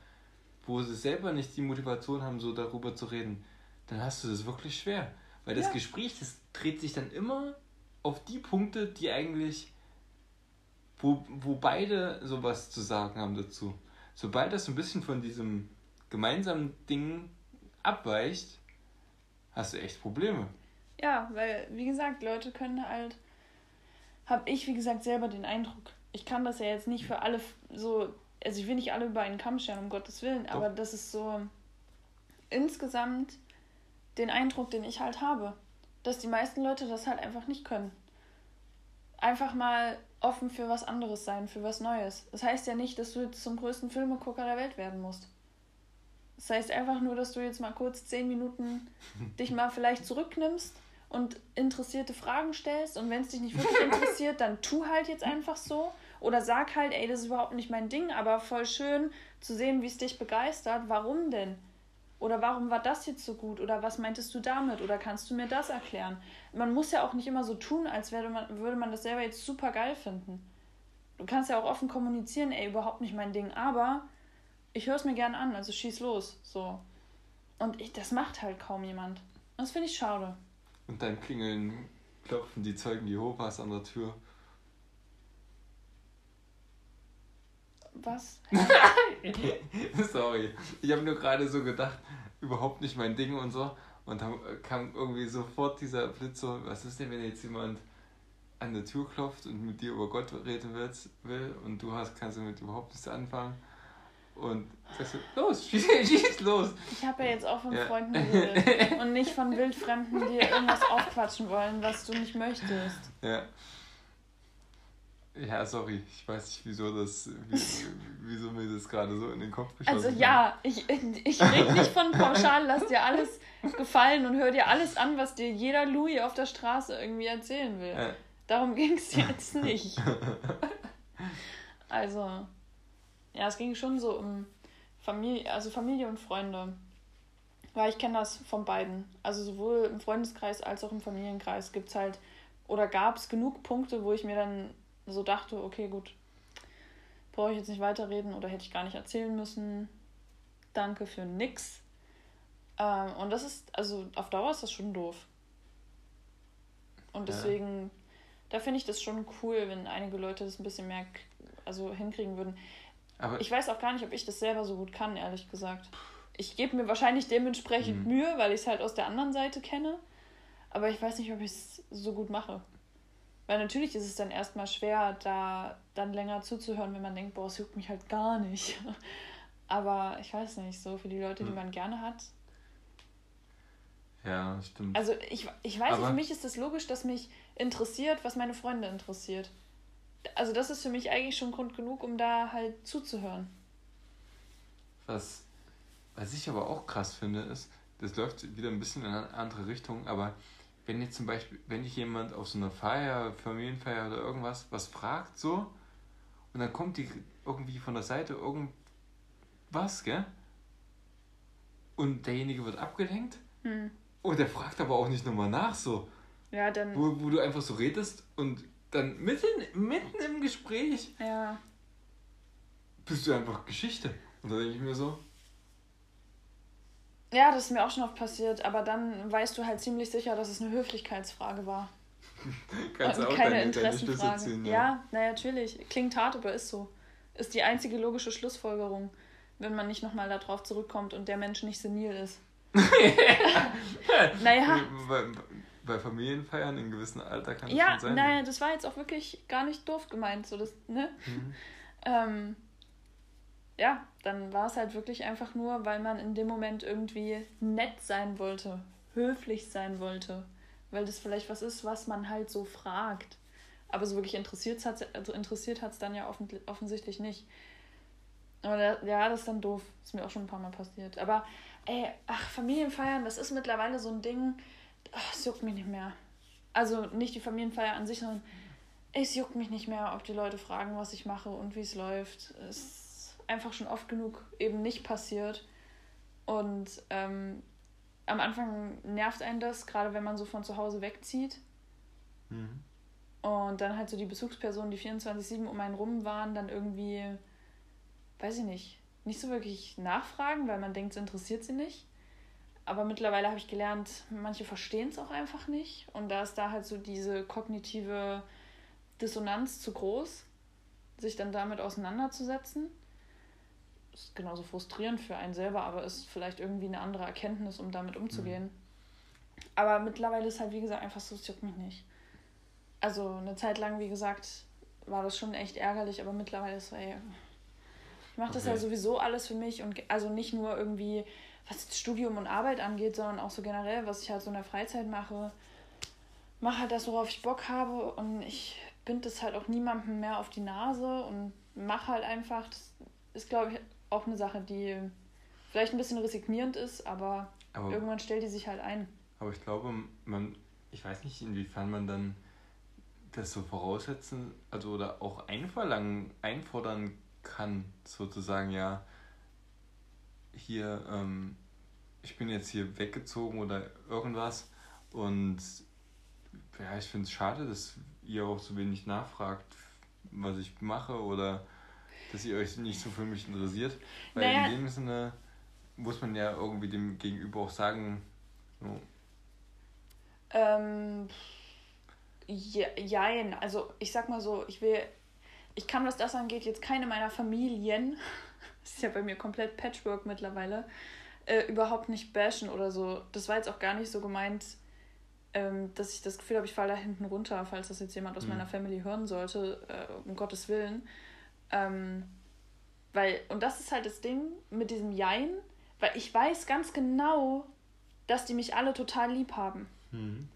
wo sie selber nicht die Motivation haben, so darüber zu reden, dann hast du das wirklich schwer. Weil das ja. Gespräch, das dreht sich dann immer auf die Punkte, die eigentlich, wo, wo beide sowas zu sagen haben dazu sobald das ein bisschen von diesem gemeinsamen Ding abweicht, hast du echt Probleme. Ja, weil, wie gesagt, Leute können halt, habe ich, wie gesagt, selber den Eindruck, ich kann das ja jetzt nicht für alle so also ich will nicht alle über einen Kamm scheren, um Gottes Willen, Doch. aber das ist so insgesamt den Eindruck, den ich halt habe, dass die meisten Leute das halt einfach nicht können. Einfach mal offen für was anderes sein, für was Neues. Das heißt ja nicht, dass du jetzt zum größten Filmegucker der Welt werden musst. Das heißt einfach nur, dass du jetzt mal kurz zehn Minuten dich mal vielleicht zurücknimmst und interessierte Fragen stellst. Und wenn es dich nicht wirklich interessiert, dann tu halt jetzt einfach so. Oder sag halt, ey, das ist überhaupt nicht mein Ding, aber voll schön zu sehen, wie es dich begeistert. Warum denn? Oder warum war das jetzt so gut? Oder was meintest du damit? Oder kannst du mir das erklären? Man muss ja auch nicht immer so tun, als würde man, würde man das selber jetzt super geil finden. Du kannst ja auch offen kommunizieren, ey, überhaupt nicht mein Ding, aber ich höre es mir gern an, also schieß los. So. Und ich, das macht halt kaum jemand. Das finde ich schade. Und dann klingeln, klopfen die Zeugen Jehovas an der Tür. Was? Sorry. Ich habe nur gerade so gedacht, überhaupt nicht mein Ding und so. Und dann kam irgendwie sofort dieser Blitz so, was ist denn, wenn jetzt jemand an der Tür klopft und mit dir über Gott reden will und du hast, kannst damit überhaupt nichts anfangen. Und sagst du, los, schieß, schieß los. Ich habe ja jetzt auch von ja. Freunden geredet und nicht von Wildfremden, die irgendwas aufquatschen wollen, was du nicht möchtest. Ja. Ja, sorry, ich weiß nicht, wieso das, wieso mir das gerade so in den Kopf geschossen Also ja, ich, ich rede nicht von pauschal, lass dir alles gefallen und hör dir alles an, was dir jeder Louis auf der Straße irgendwie erzählen will. Ja. Darum ging es jetzt nicht. Also, ja, es ging schon so um Familie, also Familie und Freunde. Weil ich kenne das von beiden. Also sowohl im Freundeskreis als auch im Familienkreis gibt es halt oder gab es genug Punkte, wo ich mir dann so dachte, okay, gut, brauche ich jetzt nicht weiterreden oder hätte ich gar nicht erzählen müssen. Danke für nix. Ähm, und das ist, also auf Dauer ist das schon doof. Und deswegen, ja. da finde ich das schon cool, wenn einige Leute das ein bisschen mehr also hinkriegen würden. Aber ich weiß auch gar nicht, ob ich das selber so gut kann, ehrlich gesagt. Ich gebe mir wahrscheinlich dementsprechend mhm. Mühe, weil ich es halt aus der anderen Seite kenne. Aber ich weiß nicht, ob ich es so gut mache. Weil natürlich ist es dann erstmal schwer, da dann länger zuzuhören, wenn man denkt, boah, es juckt mich halt gar nicht. Aber ich weiß nicht, so für die Leute, die hm. man gerne hat. Ja, stimmt. Also ich, ich weiß, Aber für mich ist es das logisch, dass mich interessiert, was meine Freunde interessiert. Also das ist für mich eigentlich schon Grund genug, um da halt zuzuhören. Was, was ich aber auch krass finde, ist, das läuft wieder ein bisschen in eine andere Richtung, aber wenn jetzt zum Beispiel, wenn dich jemand auf so einer Feier, Familienfeier oder irgendwas was fragt so und dann kommt die irgendwie von der Seite irgendwas, gell? Und derjenige wird abgelenkt hm. und der fragt aber auch nicht nochmal nach so. Ja, dann. Wo, wo du einfach so redest und dann mitten, mitten im Gespräch ja. bist du einfach Geschichte. Und da denke ich mir so, ja, das ist mir auch schon oft passiert, aber dann weißt du halt ziemlich sicher, dass es eine Höflichkeitsfrage war. Kannst du auch keine deine, Interessenfrage. Deine ziehen, ja, ja naja, natürlich. Klingt hart, aber ist so. Ist die einzige logische Schlussfolgerung, wenn man nicht nochmal darauf zurückkommt und der Mensch nicht senil ist. naja. Bei, bei, Familienfeiern in gewissem Alter kann das ja, schon sein. Ja, naja, das war jetzt auch wirklich gar nicht doof gemeint. So das, ne? Mhm. Ähm, ja, dann war es halt wirklich einfach nur, weil man in dem Moment irgendwie nett sein wollte, höflich sein wollte, weil das vielleicht was ist, was man halt so fragt. Aber so wirklich interessiert hat es also interessiert dann ja offensichtlich nicht. Aber ja, das ist dann doof. Ist mir auch schon ein paar Mal passiert. Aber ey, ach, Familienfeiern, das ist mittlerweile so ein Ding, es juckt mich nicht mehr. Also nicht die Familienfeier an sich, sondern es juckt mich nicht mehr, ob die Leute fragen, was ich mache und wie es läuft. Es einfach schon oft genug eben nicht passiert. Und ähm, am Anfang nervt einen das, gerade wenn man so von zu Hause wegzieht. Mhm. Und dann halt so die Bezugspersonen, die 24-7 um einen rum waren, dann irgendwie, weiß ich nicht, nicht so wirklich nachfragen, weil man denkt, es interessiert sie nicht. Aber mittlerweile habe ich gelernt, manche verstehen es auch einfach nicht. Und da ist da halt so diese kognitive Dissonanz zu groß, sich dann damit auseinanderzusetzen ist genauso frustrierend für einen selber, aber ist vielleicht irgendwie eine andere Erkenntnis, um damit umzugehen. Mhm. Aber mittlerweile ist halt, wie gesagt, einfach so, es juckt mich nicht. Also eine Zeit lang, wie gesagt, war das schon echt ärgerlich, aber mittlerweile ist es, ey, ich mache das okay. ja sowieso alles für mich und also nicht nur irgendwie, was Studium und Arbeit angeht, sondern auch so generell, was ich halt so in der Freizeit mache. Mache halt das, worauf ich Bock habe und ich binde das halt auch niemandem mehr auf die Nase und mache halt einfach. Das ist, glaube ich, auch eine Sache, die vielleicht ein bisschen resignierend ist, aber, aber irgendwann stellt die sich halt ein. Aber ich glaube, man, ich weiß nicht, inwiefern man dann das so voraussetzen, also oder auch einverlangen, einfordern kann, sozusagen, ja, hier, ähm, ich bin jetzt hier weggezogen oder irgendwas und ja, ich finde es schade, dass ihr auch so wenig nachfragt, was ich mache oder dass ihr euch nicht so für mich interessiert. Weil naja. in dem Sinne muss man ja irgendwie dem Gegenüber auch sagen, so. Ähm, jein, also ich sag mal so, ich will, ich kann, was das angeht, jetzt keine meiner Familien, das ist ja bei mir komplett Patchwork mittlerweile, äh, überhaupt nicht bashen oder so. Das war jetzt auch gar nicht so gemeint, ähm, dass ich das Gefühl habe, ich falle da hinten runter, falls das jetzt jemand aus mhm. meiner Family hören sollte, äh, um Gottes Willen. Ähm, weil, und das ist halt das Ding mit diesem Jein, weil ich weiß ganz genau, dass die mich alle total lieb haben. Mhm.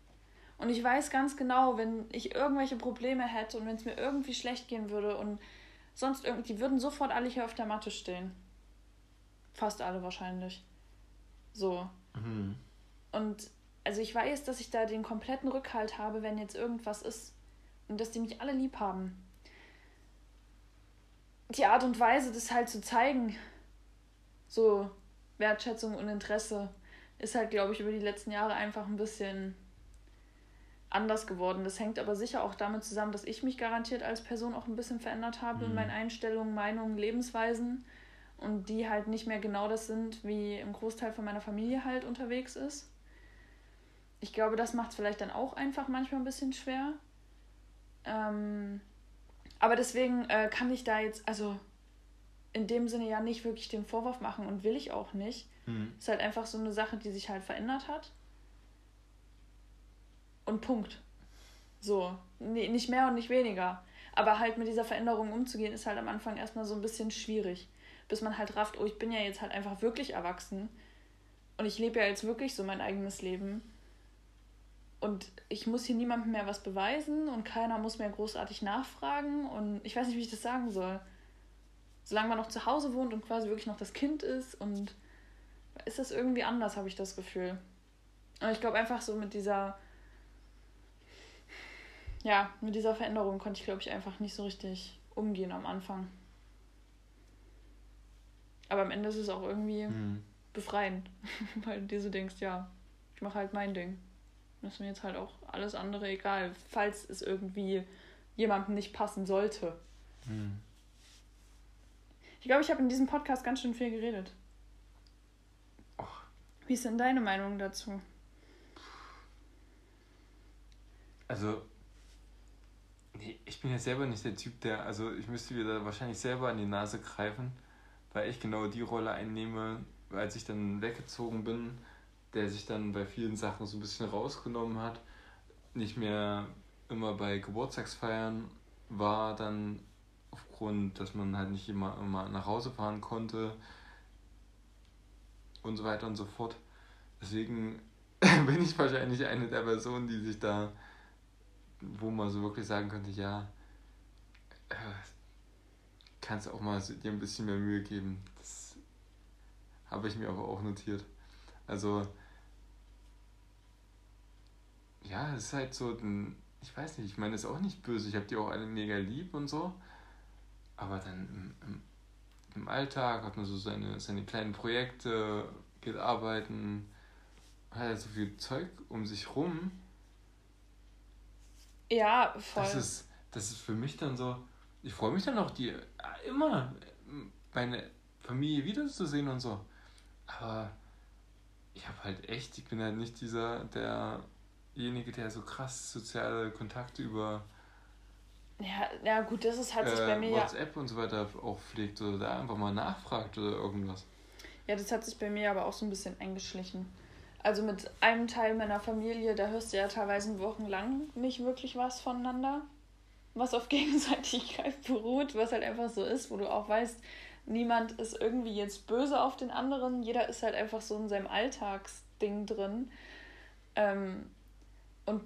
Und ich weiß ganz genau, wenn ich irgendwelche Probleme hätte und wenn es mir irgendwie schlecht gehen würde und sonst irgendwie, die würden sofort alle hier auf der Matte stehen. Fast alle wahrscheinlich. So. Mhm. Und also ich weiß, dass ich da den kompletten Rückhalt habe, wenn jetzt irgendwas ist. Und dass die mich alle lieb haben. Die Art und Weise, das halt zu zeigen, so Wertschätzung und Interesse, ist halt, glaube ich, über die letzten Jahre einfach ein bisschen anders geworden. Das hängt aber sicher auch damit zusammen, dass ich mich garantiert als Person auch ein bisschen verändert habe mhm. in meinen Einstellungen, Meinungen, Lebensweisen und die halt nicht mehr genau das sind, wie im Großteil von meiner Familie halt unterwegs ist. Ich glaube, das macht es vielleicht dann auch einfach manchmal ein bisschen schwer. Ähm, aber deswegen äh, kann ich da jetzt, also in dem Sinne ja nicht wirklich den Vorwurf machen und will ich auch nicht. Mhm. Ist halt einfach so eine Sache, die sich halt verändert hat und Punkt. So, nee, nicht mehr und nicht weniger. Aber halt mit dieser Veränderung umzugehen, ist halt am Anfang erstmal so ein bisschen schwierig. Bis man halt rafft, oh, ich bin ja jetzt halt einfach wirklich erwachsen. Und ich lebe ja jetzt wirklich so mein eigenes Leben. Und ich muss hier niemandem mehr was beweisen und keiner muss mehr großartig nachfragen. Und ich weiß nicht, wie ich das sagen soll. Solange man noch zu Hause wohnt und quasi wirklich noch das Kind ist und ist das irgendwie anders, habe ich das Gefühl. Und ich glaube einfach so mit dieser ja, mit dieser Veränderung konnte ich, glaube ich, einfach nicht so richtig umgehen am Anfang. Aber am Ende ist es auch irgendwie mhm. befreiend, weil du dir so denkst, ja, ich mache halt mein Ding. Das ist mir jetzt halt auch alles andere egal, falls es irgendwie jemandem nicht passen sollte. Mhm. Ich glaube, ich habe in diesem Podcast ganz schön viel geredet. Och. Wie ist denn deine Meinung dazu? Also, ich bin ja selber nicht der Typ, der, also ich müsste wieder wahrscheinlich selber an die Nase greifen, weil ich genau die Rolle einnehme, als ich dann weggezogen bin, der sich dann bei vielen Sachen so ein bisschen rausgenommen hat, nicht mehr immer bei Geburtstagsfeiern war, dann aufgrund, dass man halt nicht immer, immer nach Hause fahren konnte und so weiter und so fort. Deswegen bin ich wahrscheinlich eine der Personen, die sich da wo man so wirklich sagen könnte, ja, äh, kannst auch mal dir ein bisschen mehr Mühe geben. Das habe ich mir aber auch notiert. Also, ja, es ist halt so, ein, ich weiß nicht, ich meine, es ist auch nicht böse, ich habe die auch alle mega lieb und so, aber dann im, im, im Alltag hat man so seine, seine kleinen Projekte, geht arbeiten, hat halt so viel Zeug um sich rum ja, voll. Das ist, das ist für mich dann so, ich freue mich dann auch, die immer meine Familie wiederzusehen und so. Aber ich habe halt echt, ich bin halt nicht dieser, derjenige, der so krass soziale Kontakte über ja, ja gut, das ist halt sich äh, bei mir WhatsApp ja. und so weiter auch pflegt oder da einfach mal nachfragt oder irgendwas. Ja, das hat sich bei mir aber auch so ein bisschen eingeschlichen. Also mit einem Teil meiner Familie, da hörst du ja teilweise wochenlang nicht wirklich was voneinander, was auf Gegenseitigkeit beruht, was halt einfach so ist, wo du auch weißt, niemand ist irgendwie jetzt böse auf den anderen. Jeder ist halt einfach so in seinem Alltagsding drin. Ähm, und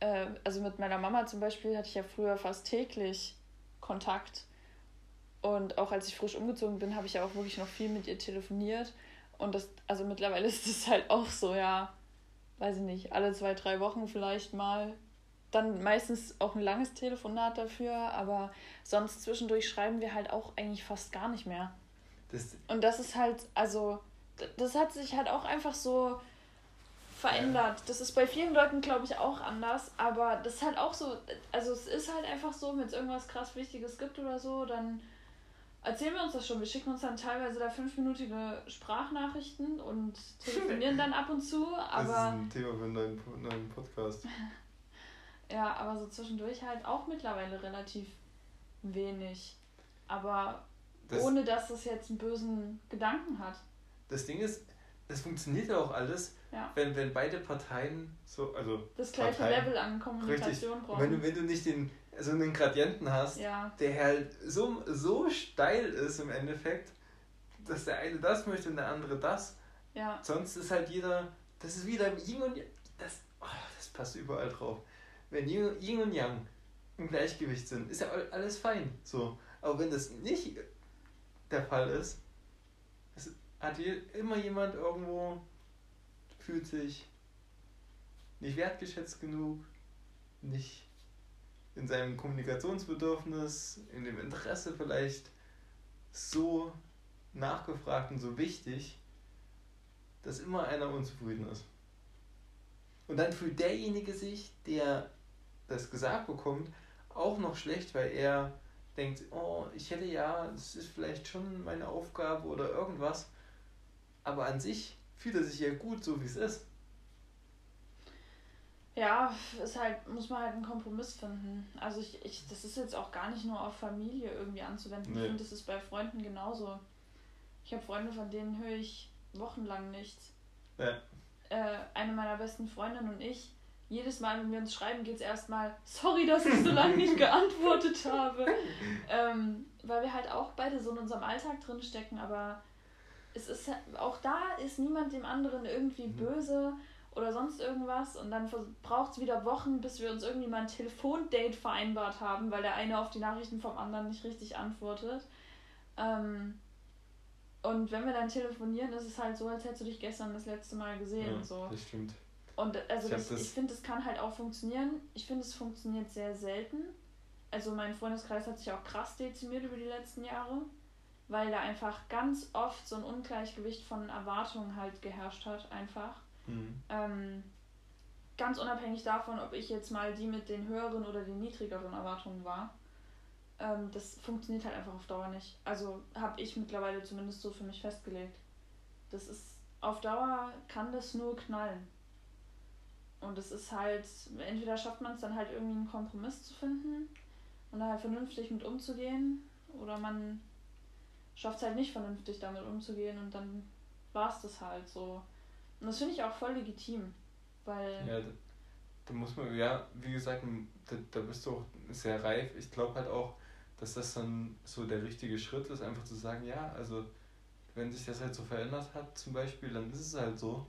äh, also mit meiner Mama zum Beispiel hatte ich ja früher fast täglich Kontakt. Und auch als ich frisch umgezogen bin, habe ich ja auch wirklich noch viel mit ihr telefoniert. Und das, also mittlerweile ist es halt auch so, ja, weiß ich nicht, alle zwei, drei Wochen vielleicht mal. Dann meistens auch ein langes Telefonat dafür, aber sonst zwischendurch schreiben wir halt auch eigentlich fast gar nicht mehr. Das und das ist halt, also, das hat sich halt auch einfach so verändert. Das ist bei vielen Leuten, glaube ich, auch anders, aber das ist halt auch so, also es ist halt einfach so, wenn es irgendwas krass Wichtiges gibt oder so, dann erzählen wir uns das schon. Wir schicken uns dann teilweise da fünfminütige Sprachnachrichten und telefonieren dann ab und zu. Aber, das ist ein Thema für einen neuen, Podcast. ja, aber so zwischendurch halt auch mittlerweile relativ wenig. Aber das, ohne dass es jetzt einen bösen Gedanken hat. Das Ding ist, das funktioniert ja auch alles, ja. wenn, wenn beide Parteien so, also das gleiche Parteien, Level an Kommunikation richtig, brauchen. Wenn du, wenn du nicht den so einen Gradienten hast, ja. der halt so, so steil ist im Endeffekt, dass der eine das möchte und der andere das. Ja. Sonst ist halt jeder, das ist wieder Yin und das, oh, das passt überall drauf. Wenn Yin und Yang im Gleichgewicht sind, ist ja alles fein. So. Aber wenn das nicht der Fall ist, hat immer jemand irgendwo, fühlt sich nicht wertgeschätzt genug, nicht in seinem Kommunikationsbedürfnis, in dem Interesse vielleicht so nachgefragt und so wichtig, dass immer einer unzufrieden ist. Und dann fühlt derjenige sich, der das gesagt bekommt, auch noch schlecht, weil er denkt, oh, ich hätte ja, das ist vielleicht schon meine Aufgabe oder irgendwas, aber an sich fühlt er sich ja gut, so wie es ist. Ja, ist halt, muss man halt einen Kompromiss finden. Also ich, ich, das ist jetzt auch gar nicht nur auf Familie irgendwie anzuwenden. Nee. Ich finde, das ist bei Freunden genauso. Ich habe Freunde, von denen höre ich wochenlang nichts. Ja. Äh, eine meiner besten Freundinnen und ich, jedes Mal, wenn wir uns schreiben, geht es erstmal, sorry, dass ich so lange nicht geantwortet habe. Ähm, weil wir halt auch beide so in unserem Alltag drin stecken, aber es ist auch da ist niemand dem anderen irgendwie mhm. böse oder sonst irgendwas. Und dann braucht es wieder Wochen, bis wir uns irgendwie mal ein Telefondate vereinbart haben, weil der eine auf die Nachrichten vom anderen nicht richtig antwortet. Ähm, und wenn wir dann telefonieren, ist es halt so, als hättest du dich gestern das letzte Mal gesehen. Ja, so. Das stimmt. Und also ich, das, ich finde, es kann halt auch funktionieren. Ich finde, es funktioniert sehr selten. Also mein Freundeskreis hat sich auch krass dezimiert über die letzten Jahre, weil da einfach ganz oft so ein Ungleichgewicht von Erwartungen halt geherrscht hat, einfach. Mhm. Ähm, ganz unabhängig davon, ob ich jetzt mal die mit den höheren oder den niedrigeren Erwartungen war. Ähm, das funktioniert halt einfach auf Dauer nicht. Also habe ich mittlerweile zumindest so für mich festgelegt. Das ist auf Dauer kann das nur knallen. Und es ist halt, entweder schafft man es dann halt irgendwie einen Kompromiss zu finden und da halt vernünftig mit umzugehen, oder man schafft es halt nicht vernünftig damit umzugehen und dann war es das halt so. Und das finde ich auch voll legitim, weil. Ja, da, da, muss man, ja, wie gesagt, da, da bist du auch sehr reif. Ich glaube halt auch, dass das dann so der richtige Schritt ist, einfach zu sagen, ja, also wenn sich das halt so verändert hat, zum Beispiel, dann ist es halt so.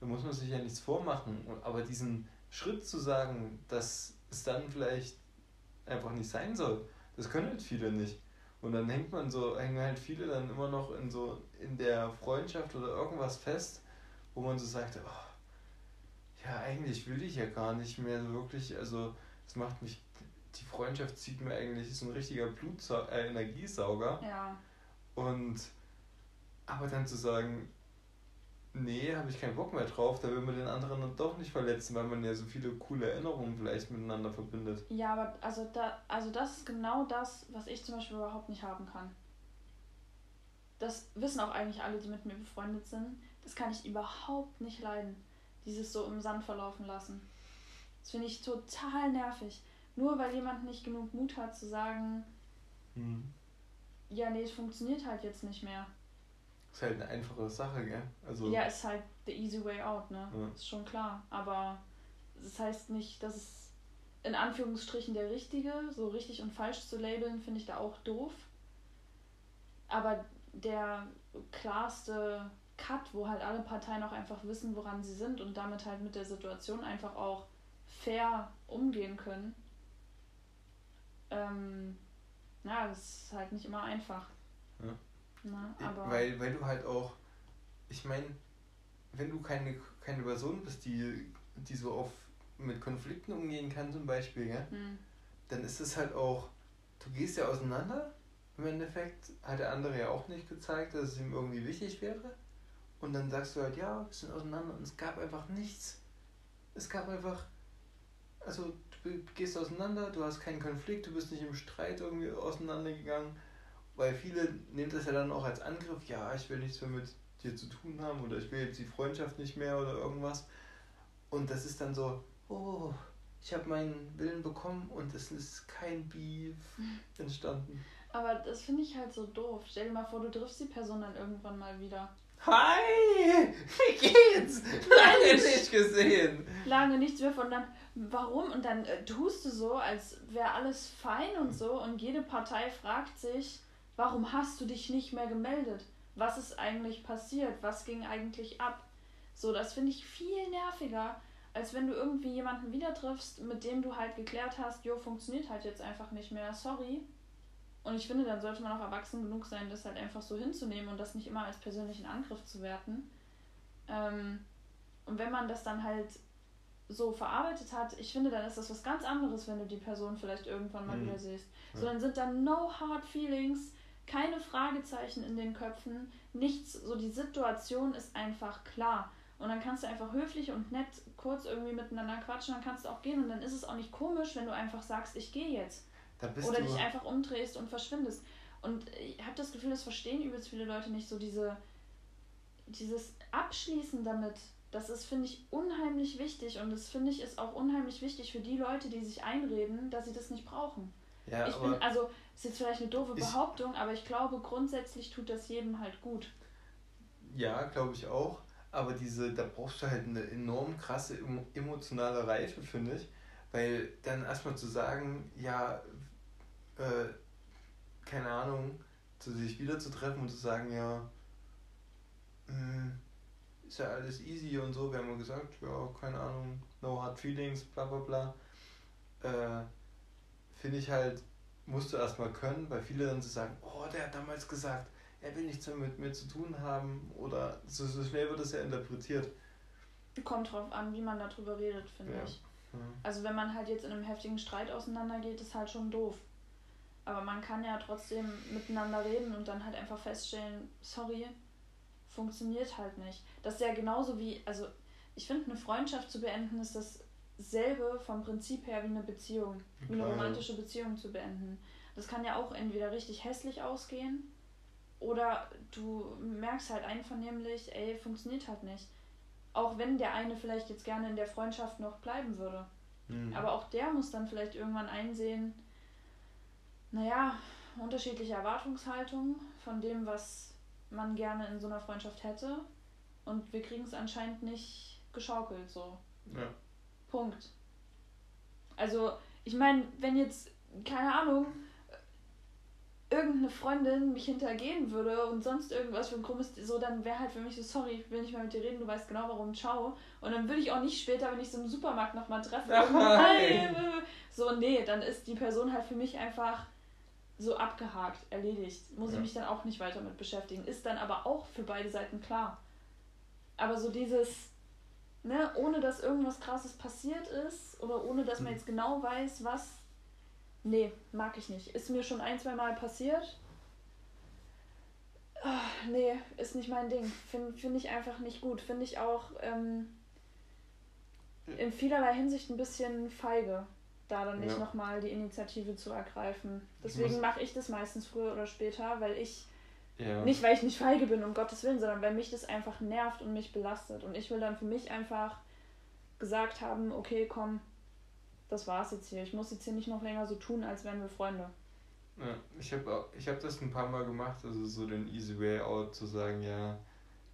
Da muss man sich ja nichts vormachen. Aber diesen Schritt zu sagen, dass es dann vielleicht einfach nicht sein soll, das können halt viele nicht. Und dann hängt man so, hängen halt viele dann immer noch in so in der Freundschaft oder irgendwas fest, wo man so sagt, oh, ja, eigentlich will ich ja gar nicht mehr so wirklich, also es macht mich, die Freundschaft zieht mir eigentlich, ist ein richtiger Blutsauger, äh, Energiesauger. Ja. Und, aber dann zu sagen, nee, habe ich keinen Bock mehr drauf, da will man den anderen dann doch nicht verletzen, weil man ja so viele coole Erinnerungen vielleicht miteinander verbindet. Ja, aber also da, also das ist genau das, was ich zum Beispiel überhaupt nicht haben kann. Das wissen auch eigentlich alle, die mit mir befreundet sind. Das kann ich überhaupt nicht leiden. Dieses so im Sand verlaufen lassen. Das finde ich total nervig. Nur weil jemand nicht genug Mut hat zu sagen, hm. ja, nee, es funktioniert halt jetzt nicht mehr. Ist halt eine einfache Sache, gell? Also ja, ist halt the easy way out, ne? Ja. Ist schon klar. Aber das heißt nicht, dass es in Anführungsstrichen der richtige, so richtig und falsch zu labeln, finde ich da auch doof. aber der klarste Cut, wo halt alle Parteien auch einfach wissen, woran sie sind und damit halt mit der Situation einfach auch fair umgehen können. Ähm, ja, das ist halt nicht immer einfach. Ja. Na, aber weil, weil du halt auch, ich meine, wenn du keine, keine Person bist, die, die so auf mit Konflikten umgehen kann zum Beispiel, ja, hm. dann ist es halt auch, du gehst ja auseinander, im Endeffekt hat der andere ja auch nicht gezeigt, dass es ihm irgendwie wichtig wäre. Und dann sagst du halt, ja, wir sind auseinander und es gab einfach nichts. Es gab einfach, also du gehst auseinander, du hast keinen Konflikt, du bist nicht im Streit irgendwie auseinandergegangen, weil viele nehmen das ja dann auch als Angriff, ja, ich will nichts mehr mit dir zu tun haben oder ich will jetzt die Freundschaft nicht mehr oder irgendwas. Und das ist dann so, oh, ich habe meinen Willen bekommen und es ist kein Beef entstanden. Aber das finde ich halt so doof. Stell dir mal vor, du triffst die Person dann irgendwann mal wieder. Hi! Wie geht's? Lange nicht gesehen. Lange nichts mehr von dann. Warum? Und dann äh, tust du so, als wäre alles fein und so. Und jede Partei fragt sich, warum hast du dich nicht mehr gemeldet? Was ist eigentlich passiert? Was ging eigentlich ab? So, das finde ich viel nerviger, als wenn du irgendwie jemanden wieder triffst, mit dem du halt geklärt hast, jo, funktioniert halt jetzt einfach nicht mehr, sorry. Und ich finde, dann sollte man auch erwachsen genug sein, das halt einfach so hinzunehmen und das nicht immer als persönlichen Angriff zu werten. Ähm, und wenn man das dann halt so verarbeitet hat, ich finde, dann ist das was ganz anderes, wenn du die Person vielleicht irgendwann mal mhm. wieder siehst. So, dann sind da no hard feelings, keine Fragezeichen in den Köpfen, nichts, so die Situation ist einfach klar. Und dann kannst du einfach höflich und nett kurz irgendwie miteinander quatschen, dann kannst du auch gehen und dann ist es auch nicht komisch, wenn du einfach sagst, ich gehe jetzt. Oder dich einfach umdrehst und verschwindest. Und ich habe das Gefühl, das verstehen übelst viele Leute nicht so diese dieses Abschließen damit. Das ist, finde ich, unheimlich wichtig und das finde ich ist auch unheimlich wichtig für die Leute, die sich einreden, dass sie das nicht brauchen. Ja, ich bin, also, ist jetzt vielleicht eine doofe Behauptung, aber ich glaube, grundsätzlich tut das jedem halt gut. Ja, glaube ich auch. Aber diese, da brauchst du halt eine enorm krasse emotionale Reife, finde ich. Weil dann erstmal zu sagen, ja, äh, keine Ahnung, zu sich wieder zu treffen und zu sagen, ja, mh, hm, ist ja alles easy und so. Wir haben ja gesagt, ja, keine Ahnung, no hard feelings, bla bla bla. Äh, Finde ich halt, musst du erstmal können, weil viele dann so sagen, oh, der hat damals gesagt, er will nichts mehr mit mir zu tun haben oder so, so schnell wird das ja interpretiert. Kommt drauf an, wie man darüber redet, finde ja. ich. Ja. Also wenn man halt jetzt in einem heftigen Streit auseinandergeht, ist halt schon doof. Aber man kann ja trotzdem miteinander reden und dann halt einfach feststellen, sorry, funktioniert halt nicht. Das ist ja genauso wie, also ich finde, eine Freundschaft zu beenden ist dasselbe vom Prinzip her wie eine Beziehung, wie eine romantische Beziehung zu beenden. Das kann ja auch entweder richtig hässlich ausgehen oder du merkst halt einvernehmlich, ey, funktioniert halt nicht. Auch wenn der eine vielleicht jetzt gerne in der Freundschaft noch bleiben würde. Mhm. Aber auch der muss dann vielleicht irgendwann einsehen, naja, unterschiedliche Erwartungshaltungen von dem, was man gerne in so einer Freundschaft hätte. Und wir kriegen es anscheinend nicht geschaukelt so. Ja. Punkt. Also, ich meine, wenn jetzt, keine Ahnung, irgendeine Freundin mich hintergehen würde und sonst irgendwas für ein krummes, so, dann wäre halt für mich so, sorry, ich will nicht mehr mit dir reden, du weißt genau warum, ciao. Und dann würde ich auch nicht später, wenn ich so im Supermarkt nochmal treffe, so, nee, dann ist die Person halt für mich einfach so abgehakt, erledigt. Muss ja. ich mich dann auch nicht weiter mit beschäftigen. Ist dann aber auch für beide Seiten klar. Aber so dieses, ne, ohne dass irgendwas krasses passiert ist oder ohne dass man hm. jetzt genau weiß, was. Nee, mag ich nicht. Ist mir schon ein, zwei Mal passiert. Ach, nee, ist nicht mein Ding. Finde find ich einfach nicht gut. Finde ich auch ähm, in vielerlei Hinsicht ein bisschen feige da dann nicht ja. nochmal die Initiative zu ergreifen. Deswegen mache ich das meistens früher oder später, weil ich ja. nicht, weil ich nicht feige bin, um Gottes Willen, sondern weil mich das einfach nervt und mich belastet. Und ich will dann für mich einfach gesagt haben, okay, komm, das war's jetzt hier. Ich muss jetzt hier nicht noch länger so tun, als wären wir Freunde. Ja, ich habe ich hab das ein paar Mal gemacht, also so den easy way out zu sagen, ja,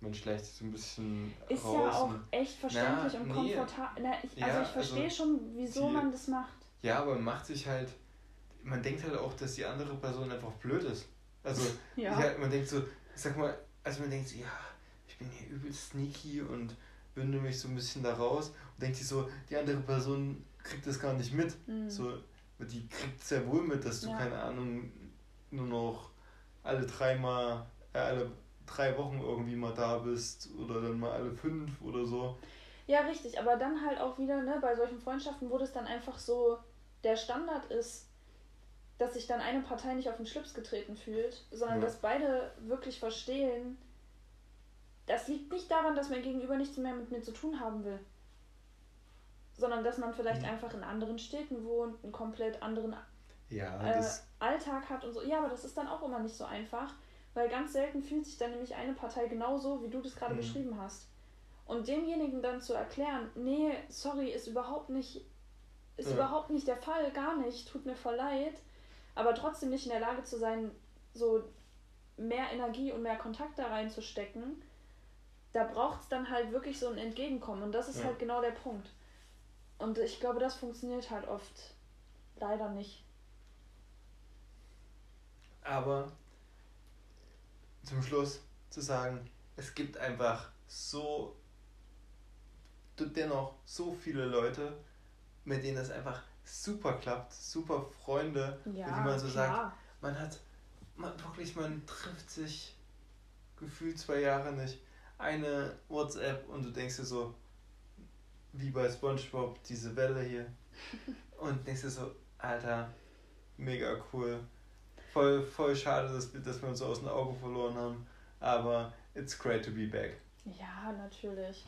man schleicht sich so ein bisschen Ist raus ja auch echt verständlich na, und komfortabel. Nee. also ja, ich verstehe also schon, wieso die, man das macht. Ja, aber man macht sich halt, man denkt halt auch, dass die andere Person einfach blöd ist. Also, ja. ja, man denkt so, sag mal, also man denkt so, ja, ich bin hier übel sneaky und bünde mich so ein bisschen da raus und denkt sich so, die andere Person kriegt das gar nicht mit. Mhm. So, die kriegt sehr wohl mit, dass du, ja. keine Ahnung, nur noch alle dreimal, äh, alle drei Wochen irgendwie mal da bist oder dann mal alle fünf oder so. Ja, richtig, aber dann halt auch wieder, ne, bei solchen Freundschaften, wo das dann einfach so der Standard ist, dass sich dann eine Partei nicht auf den Schlips getreten fühlt, sondern ja. dass beide wirklich verstehen, das liegt nicht daran, dass mein Gegenüber nichts mehr mit mir zu tun haben will, sondern dass man vielleicht mhm. einfach in anderen Städten wohnt, einen komplett anderen ja, äh, Alltag hat und so. Ja, aber das ist dann auch immer nicht so einfach, weil ganz selten fühlt sich dann nämlich eine Partei genauso, wie du das gerade mhm. beschrieben hast. Und demjenigen dann zu erklären, nee, sorry, ist überhaupt nicht, ist ja. überhaupt nicht der Fall, gar nicht, tut mir voll leid, aber trotzdem nicht in der Lage zu sein, so mehr Energie und mehr Kontakt da reinzustecken, da braucht es dann halt wirklich so ein Entgegenkommen. Und das ist ja. halt genau der Punkt. Und ich glaube, das funktioniert halt oft leider nicht. Aber zum Schluss zu sagen, es gibt einfach so dennoch so viele Leute, mit denen es einfach super klappt, super Freunde, ja, wie man so klar. sagt, man hat, man wirklich, man trifft sich gefühlt zwei Jahre nicht. Eine WhatsApp und du denkst dir so, wie bei SpongeBob, diese Welle hier. und denkst dir so, Alter, mega cool. Voll, voll schade, dass, dass wir uns so aus den Augen verloren haben. Aber it's great to be back. Ja, natürlich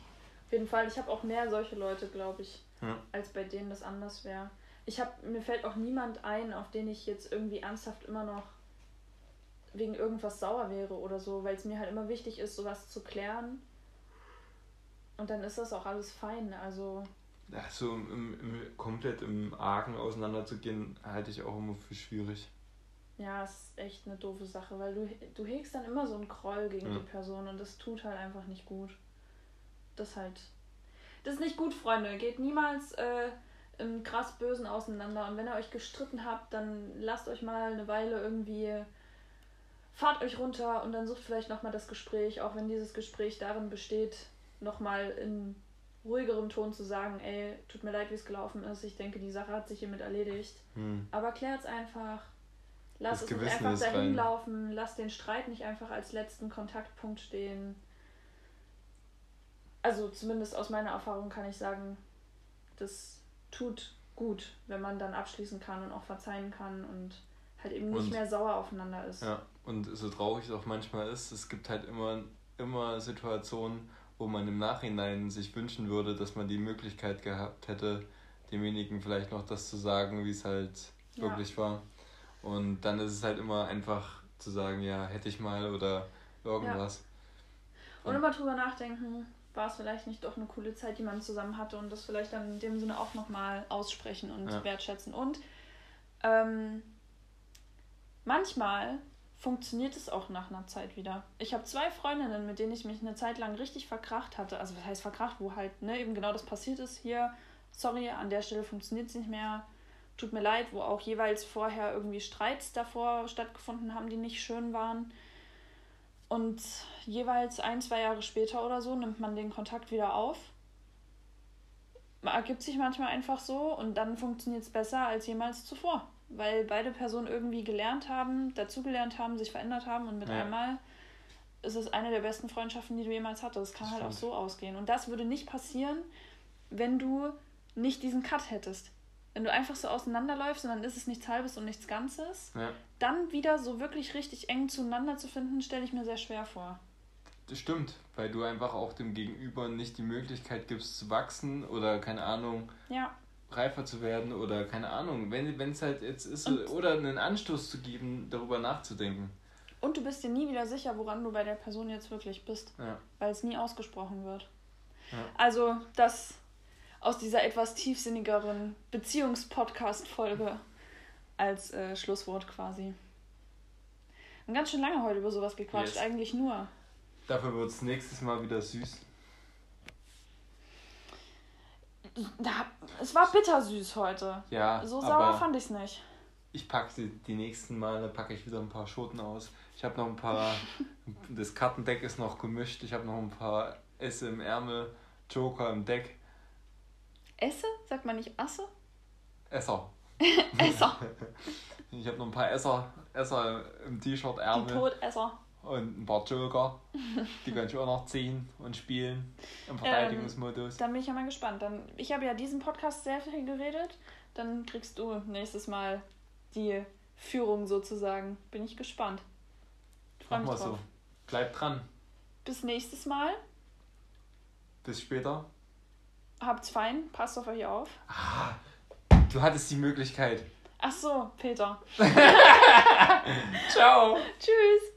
jeden Fall. Ich habe auch mehr solche Leute, glaube ich, ja. als bei denen das anders wäre. Ich habe mir fällt auch niemand ein, auf den ich jetzt irgendwie ernsthaft immer noch wegen irgendwas sauer wäre oder so, weil es mir halt immer wichtig ist, sowas zu klären. Und dann ist das auch alles fein. Also. Ja, so im, im, komplett im Argen auseinanderzugehen, halte ich auch immer für schwierig. Ja, ist echt eine doofe Sache, weil du, du hegst dann immer so einen Kroll gegen ja. die Person und das tut halt einfach nicht gut das halt. Das ist nicht gut, Freunde. Geht niemals äh, im krass Bösen auseinander. Und wenn ihr euch gestritten habt, dann lasst euch mal eine Weile irgendwie. Fahrt euch runter und dann sucht vielleicht nochmal das Gespräch, auch wenn dieses Gespräch darin besteht, nochmal in ruhigerem Ton zu sagen, ey, tut mir leid, wie es gelaufen ist. Ich denke, die Sache hat sich hiermit erledigt. Hm. Aber klärt's einfach. Lasst es nicht einfach dahin laufen. Lasst den Streit nicht einfach als letzten Kontaktpunkt stehen also zumindest aus meiner Erfahrung kann ich sagen, das tut gut, wenn man dann abschließen kann und auch verzeihen kann und halt eben nicht und, mehr sauer aufeinander ist. Ja, und so traurig es auch manchmal ist, es gibt halt immer, immer Situationen, wo man im Nachhinein sich wünschen würde, dass man die Möglichkeit gehabt hätte, demjenigen vielleicht noch das zu sagen, wie es halt ja. wirklich war. Und dann ist es halt immer einfach zu sagen, ja, hätte ich mal oder irgendwas. Ja. Und immer drüber nachdenken, war es vielleicht nicht doch eine coole Zeit, die man zusammen hatte und das vielleicht dann in dem Sinne auch nochmal aussprechen und ja. wertschätzen. Und ähm, manchmal funktioniert es auch nach einer Zeit wieder. Ich habe zwei Freundinnen, mit denen ich mich eine Zeit lang richtig verkracht hatte. Also was heißt verkracht, wo halt ne, eben genau das passiert ist. Hier, sorry, an der Stelle funktioniert es nicht mehr. Tut mir leid, wo auch jeweils vorher irgendwie Streits davor stattgefunden haben, die nicht schön waren. Und jeweils ein, zwei Jahre später oder so nimmt man den Kontakt wieder auf. Ergibt sich manchmal einfach so und dann funktioniert es besser als jemals zuvor. Weil beide Personen irgendwie gelernt haben, dazugelernt haben, sich verändert haben und mit ja. einmal ist es eine der besten Freundschaften, die du jemals hattest. Es kann das halt auch so ausgehen. Und das würde nicht passieren, wenn du nicht diesen Cut hättest wenn du einfach so auseinanderläufst und dann ist es nichts Halbes und nichts Ganzes, ja. dann wieder so wirklich richtig eng zueinander zu finden, stelle ich mir sehr schwer vor. Das stimmt, weil du einfach auch dem Gegenüber nicht die Möglichkeit gibst zu wachsen oder keine Ahnung, ja. reifer zu werden oder keine Ahnung, wenn es halt jetzt ist, und oder einen Anstoß zu geben, darüber nachzudenken. Und du bist dir nie wieder sicher, woran du bei der Person jetzt wirklich bist, ja. weil es nie ausgesprochen wird. Ja. Also das aus dieser etwas tiefsinnigeren Beziehungspodcast-Folge als äh, Schlusswort quasi. Und ganz schön lange heute über sowas gequatscht, yes. eigentlich nur. Dafür wird es nächstes Mal wieder süß. Da, es war bittersüß heute. Ja. So sauer fand ich es nicht. ich packe die, die nächsten Male packe ich wieder ein paar Schoten aus. Ich habe noch ein paar, das Kartendeck ist noch gemischt. Ich habe noch ein paar Esse im Ärmel, Joker im Deck. Esse? Sagt man nicht Asse? Esser. Esser. ich habe noch ein paar Esser, Esser im T-Shirt, Ärmel. Die Todesser. Und ein paar Joker. Die kann ich auch noch ziehen und spielen im Verteidigungsmodus. Ähm, dann bin ich ja mal gespannt. Dann, ich habe ja diesen Podcast sehr viel geredet. Dann kriegst du nächstes Mal die Führung sozusagen. Bin ich gespannt. Mich drauf. so. Bleibt dran. Bis nächstes Mal. Bis später. Habt's fein, passt auf euch auf. Ah, du hattest die Möglichkeit. Ach so, Peter. Ciao. Tschüss.